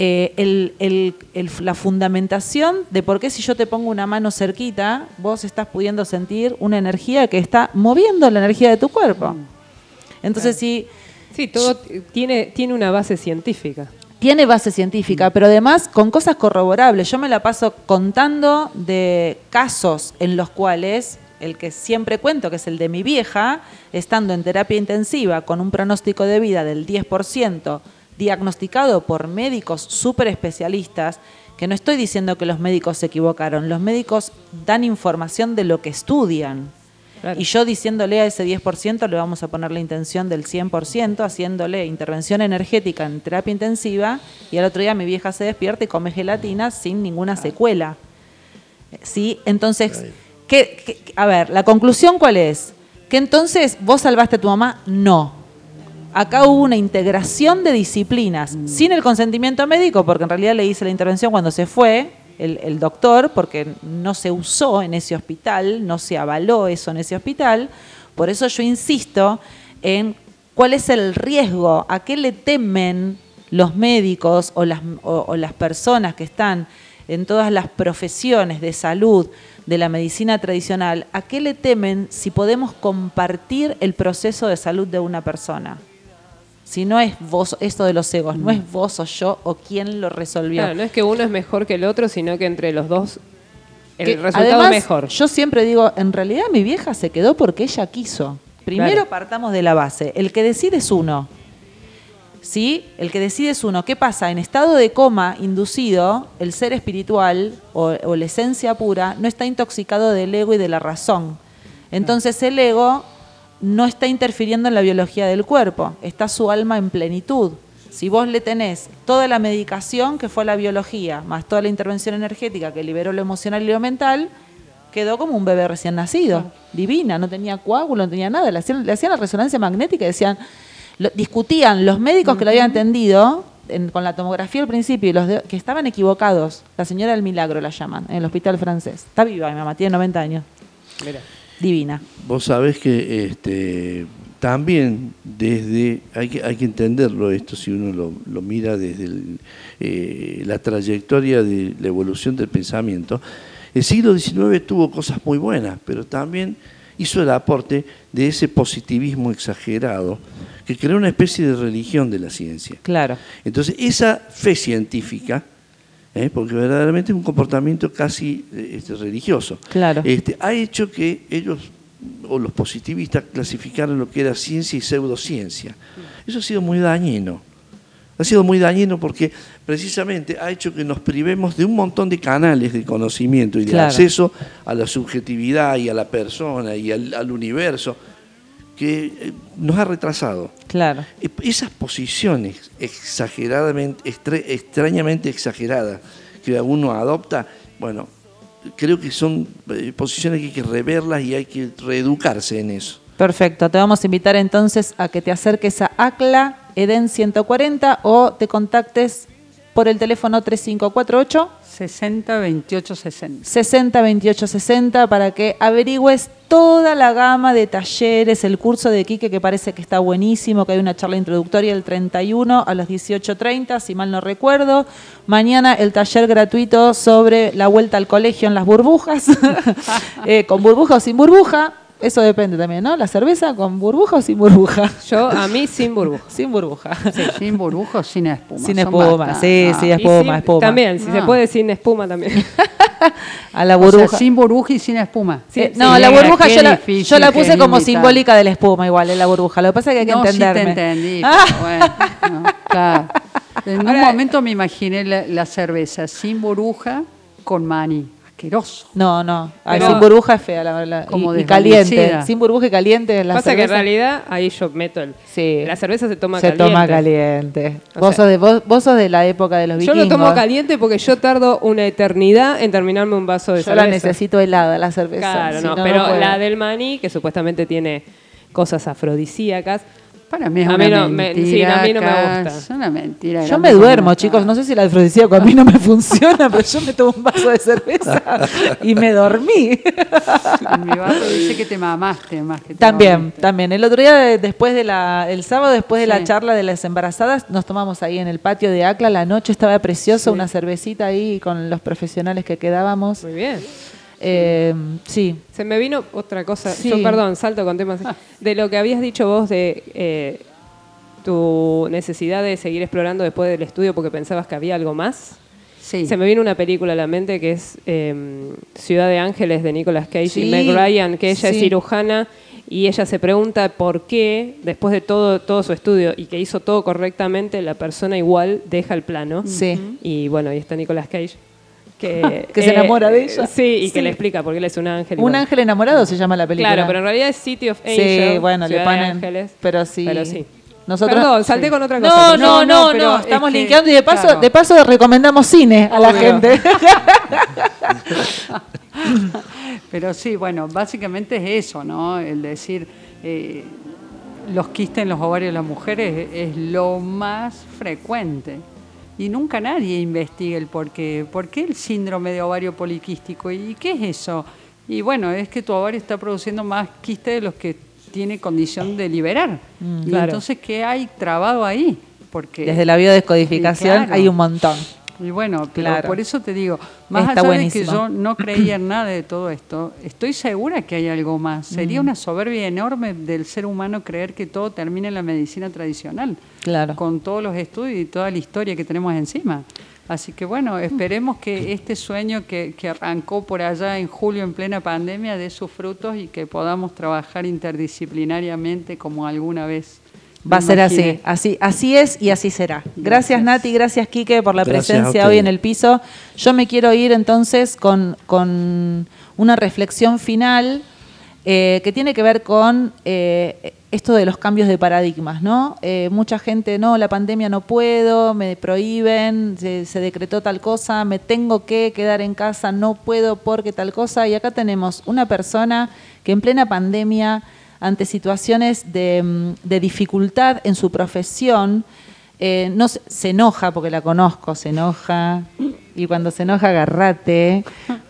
eh, el- el- el- la fundamentación de por qué si yo te pongo una mano cerquita, vos estás pudiendo sentir una energía que está moviendo la energía de tu cuerpo. Entonces, si Sí, todo tiene, tiene una base científica. tiene base científica, pero además con cosas corroborables. Yo me la paso contando de casos en los cuales, el que siempre cuento, que es el de mi vieja, estando en terapia intensiva con un pronóstico de vida del 10%, diagnosticado por médicos súper especialistas, que no estoy diciendo que los médicos se equivocaron, los médicos dan información de lo que estudian. Claro. Y yo diciéndole a ese 10% le vamos a poner la intención del 100%, haciéndole intervención energética en terapia intensiva, y al otro día mi vieja se despierta y come gelatina sin ninguna secuela. ¿Sí? Entonces, ¿qué, qué- a ver, la conclusión cuál es? Que entonces vos salvaste a tu mamá, no. Acá hubo una integración de disciplinas sin el consentimiento médico, porque en realidad le hice la intervención cuando se fue el, el doctor, porque no se usó en ese hospital, no se avaló eso en ese hospital. Por eso yo insisto en cuál es el riesgo, a qué le temen los médicos o las, o- o las personas que están en todas las profesiones de salud de la medicina tradicional, ¿a qué le temen si podemos compartir el proceso de salud de una persona? Si no es vos, esto de los egos, no es vos o yo o quién lo resolvió. Claro, no es que uno es mejor que el otro, sino que entre los dos el Que, resultado además, mejor. Yo siempre digo, en realidad mi vieja se quedó porque ella quiso. Primero Claro. partamos de la base. El que decide es uno. ¿Sí? El que decide es uno. ¿Qué pasa? En estado de coma inducido, el ser espiritual o, o la esencia pura no está intoxicado del ego y de la razón. Entonces el ego no está interfiriendo en la biología del cuerpo, está su alma en plenitud. Si vos le tenés toda la medicación que fue la biología, más toda la intervención energética que liberó lo emocional y lo mental, quedó como un bebé recién nacido, divina, no tenía coágulo, no tenía nada. Le hacían, le hacían la resonancia magnética y decían, lo- discutían los médicos que lo habían atendido en- con la tomografía al principio y los de- que estaban equivocados. La señora del milagro la llaman, en el hospital francés. Está viva mi mamá, tiene 90 años. Mira. Divina. Vos sabés que este, también desde, hay que, hay que entenderlo esto si uno lo, lo mira desde el, eh, la trayectoria de la evolución del pensamiento, el siglo XIX tuvo cosas muy buenas, pero también hizo el aporte de ese positivismo exagerado que creó una especie de religión de la ciencia. Claro. Entonces, esa fe científica, ¿eh? porque verdaderamente es un comportamiento casi eh, este, religioso, Claro. este, ha hecho que ellos, o los positivistas, clasificaran lo que era ciencia y pseudociencia. Eso ha sido muy dañino. Ha sido muy dañino porque precisamente ha hecho que nos privemos de un montón de canales de conocimiento y de Claro. acceso a la subjetividad y a la persona y al, al universo que eh, nos ha retrasado. Claro. Esas posiciones exageradamente, extrañamente exageradas que uno adopta, bueno, creo que son eh, posiciones que hay que reverlas y hay que reeducarse en eso. Perfecto, te vamos a invitar entonces a que te acerques a ACLA EDEN 140 o te contactes por el teléfono 3548 60 28 60. 60 28 60 para que averigües toda la gama de talleres, el curso de Quique que parece que está buenísimo, que hay una charla introductoria el 31 a las 18.30, si mal no recuerdo. Mañana el taller gratuito sobre la vuelta al colegio en las burbujas, Eh, con burbuja o sin burbuja, eso depende también, ¿no? La cerveza con burbuja o sin burbuja. Yo, a mí, sin burbuja. Sin burbuja. Sin burbujo, sin espuma. Sin espuma, sí, Ah. sí, Y espuma, sin- espuma. También, si se Ah. puede sin espuma también. A la O sea, burbuja. sin burbuja y sin espuma. Eh, no, sí, la burbuja yo la, difícil yo la puse como simbólica de la espuma igual, en la burbuja. Lo que pasa es que hay que no, entenderme. sí te entendí. Ah. pero bueno, no, claro. En un momento me imaginé la, la cerveza sin burbuja con maní. Asqueroso. No, no. Ay, Pero- sin burbuja es fea, la verdad. Como y, y caliente. desvanecida. Sin burbuja y caliente. La Pasa que en cerveza realidad ahí yo meto el. Sí. La cerveza se toma se caliente. toma caliente. O Vos, sea- sos de, vos, vos sos de la época de los Yo vikingos. lo tomo caliente porque yo tardo una eternidad en terminarme un vaso de Yo cerveza. la necesito helada, la cerveza. Claro, si no, no, pero puedo. la del maní, que supuestamente tiene cosas afrodisíacas. Para mí es A una mí no me- sí, a mí no me gusta. Es una mentira. Yo me duermo, chicos. No sé si el afrodisíaco a mí no me funciona, pero yo me tomo un vaso de cerveza y me dormí. En mi barrio dice que te mamaste más que te También, también. El otro día, de- después de la, el sábado, después de la charla de las embarazadas, nos tomamos ahí en el patio de Acla. La noche estaba preciosa, una cervecita ahí con los profesionales que quedábamos. Muy bien. Eh, sí, Se me vino otra cosa. Sí. Yo, perdón, salto con temas. De lo que habías dicho vos de eh, tu necesidad de seguir explorando después del estudio porque pensabas que había algo más. Sí. Se me vino una película a la mente que es eh, Ciudad de Ángeles de Nicolas Cage Sí, y Meg Ryan, que ella es cirujana y ella se pregunta por qué, después de todo, todo su estudio y que hizo todo correctamente, la persona igual deja el plano. sí. Y bueno, y está Nicolas Cage. Que, eh, Que se enamora de ella. Sí, y Sí. que le explica por qué él es un ángel. Un bueno. ángel enamorado se llama la película. Claro, pero en realidad es City of Sí, Angels. bueno, le Ciudad ponen. Ángeles. Pero sí. Pero sí. Nosotros, Perdón, salté con otra cosa. No, no, No, no, no, pero no. es Estamos que, linkeando y de paso, claro. de paso recomendamos cine a la gente. Pero sí, bueno, básicamente es eso, ¿no? El decir, eh, los quistes en los ovarios de las mujeres es, es lo más frecuente. Y nunca nadie investiga el por qué. ¿Por qué el síndrome de ovario poliquístico? ¿Y qué es eso? Y bueno, es que tu ovario está produciendo más quistes de los que tiene condición de liberar. y claro. entonces, ¿qué hay trabado ahí? Porque Desde la biodescodificación Claro. hay un montón. Y bueno, pero Claro. por eso te digo, más Está allá buenísimo. de que yo no creía en nada de todo esto, estoy segura que hay algo más. Sería una soberbia enorme del ser humano creer que todo termina en la medicina tradicional, Claro. con todos los estudios y toda la historia que tenemos encima. Así que bueno, esperemos que este sueño que, que arrancó por allá en julio en plena pandemia dé sus frutos y que podamos trabajar interdisciplinariamente como alguna vez. Va a ser así, así, así es y así será. Gracias, Gracias. Nati, gracias Quique por la Gracias presencia hoy en el piso. Yo me quiero ir entonces con, con una reflexión final eh, que tiene que ver con eh, esto de los cambios de paradigmas, ¿no? Eh, mucha gente, no, la pandemia no puedo, me prohíben, se, se decretó tal cosa, me tengo que quedar en casa, no puedo porque tal cosa. Y acá tenemos una persona que en plena pandemia ante situaciones de, mm, de dificultad en su profesión, eh, no se enoja, porque la conozco, se enoja, y cuando se enoja agarrate,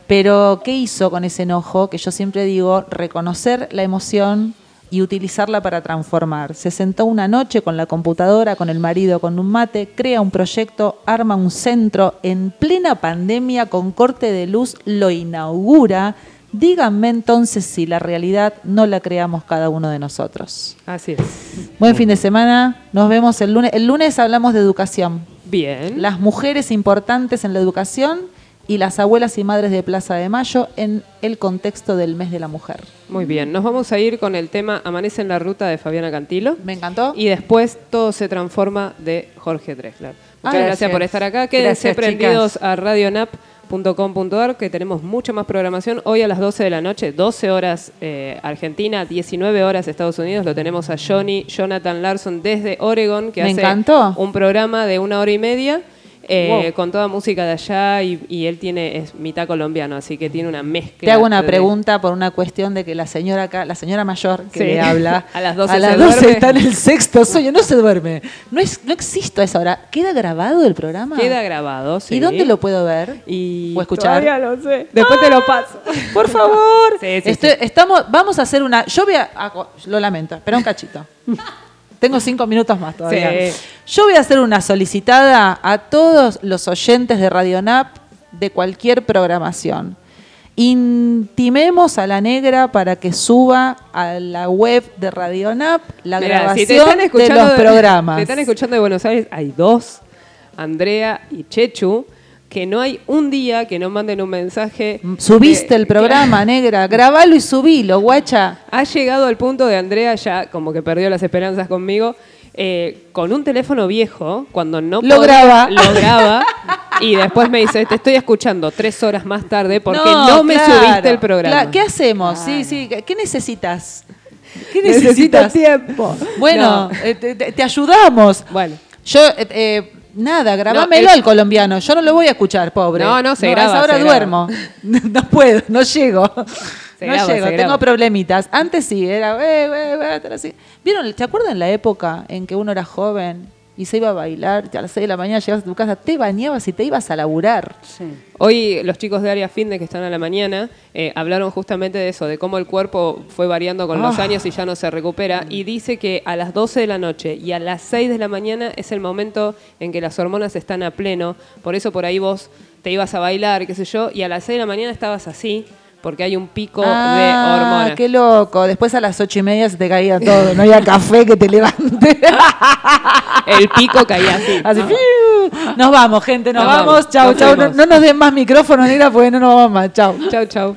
pero ¿qué hizo con ese enojo? Que yo siempre digo, reconocer la emoción y utilizarla para transformar. Se sentó una noche con la computadora, con el marido, con un mate, crea un proyecto, arma un centro en plena pandemia con corte de luz, lo inaugura, Díganme entonces si la realidad no la creamos cada uno de nosotros. Así es. Buen fin de semana, nos vemos el lunes. El lunes hablamos de educación. Bien. Las mujeres importantes en la educación y las abuelas y madres de Plaza de Mayo en el contexto del mes de la mujer. Muy bien. Nos vamos a ir con el tema Amanece en la ruta de Fabiana Cantilo. Me encantó. Y después todo se transforma de Jorge Drexler. Muchas Ah, gracias. gracias. por estar acá. Quédense Gracias, prendidos a radionap.com.ar que tenemos mucha más programación. Hoy a las 12 de la noche, 12 horas eh, Argentina, 19 horas Estados Unidos. Lo tenemos a Johnny Jonathan Larson desde Oregon que Me hace encantó. un programa de una hora y media. Eh, Wow. con toda música de allá y, y él tiene es mitad colombiano, así que tiene una mezcla. Te hago una de- pregunta por una cuestión de que la señora acá, la señora mayor que Sí. le habla, A las 12 a las se 12 duerme. está en el sexto sueño, no se duerme. No es, no existo a esa hora. ¿Queda grabado el programa? Queda grabado, sí. ¿Y dónde lo puedo ver? Y o escuchar? Todavía no sé. Después te lo paso. Por favor. Sí, sí, Estoy- Estamos, vamos a hacer una. Yo voy a- lo lamento, espera un cachito. Tengo cinco minutos más todavía. Sí. Yo voy a hacer una solicitada a todos los oyentes de Radionap de cualquier programación. Intimemos a la negra para que suba a la web de Radionap la Mirá, grabación si te están de los programas. Te están escuchando de Buenos Aires, hay dos, Andrea y Chechu, que no hay un día que no manden un mensaje. Subiste que- el programa, negra. Grabalo y subilo, guacha. Ha llegado al punto de Andrea ya como que perdió las esperanzas conmigo. eh, con un teléfono viejo, cuando no Lo podía, graba. lo graba y después me dice, te estoy escuchando tres horas más tarde porque no, me claro, subiste el programa. claro. ¿Qué hacemos? Sí, sí. ¿Qué qué necesitas? ¿Qué Necesito necesitas? tiempo. Bueno, No. eh, te, te- te ayudamos. Bueno. Yo, eh, eh, nada, grabámelo el- al colombiano. Yo no lo voy a escuchar, pobre. No, no, se A graba, esa hora se graba. duermo. no puedo, no llego. Se no graba, llego, tengo graba. problemitas. Antes sí, era. eh, eh, eh, así. ¿Vieron? ¿Te acuerdan la época en que uno era joven y se iba a bailar? y A las 6 de la mañana llegabas a tu casa, te bañabas y te ibas a laburar. Sí. Hoy los chicos de Área Finde que están a la mañana eh, hablaron justamente de eso, de cómo el cuerpo fue variando con los Ah. años y ya no se recupera. Y dice que a las 12 de la noche y a las 6 de la mañana es el momento en que las hormonas están a pleno. Por eso por ahí vos te ibas a bailar, qué sé yo, y a las 6 de la mañana estabas así, porque hay un pico de Ah, hormonas. qué loco. Después a las ocho y media se te caía todo. No había café que te levante. El pico caía así. Así, ¡fiu! Nos vamos, gente, nos, Nos vamos. vamos, Chau, nos chau. No, no nos den más micrófono, negra, porque no nos vamos más. Chau. Chau, chau.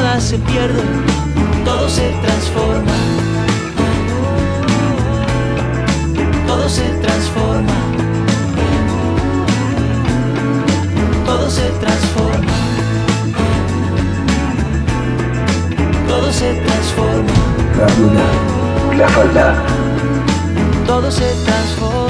Nada se pierde, todo se transforma. Todo se transforma. Todo se transforma. Todo se transforma. Radio UNAM, La Falda. todo se transforma.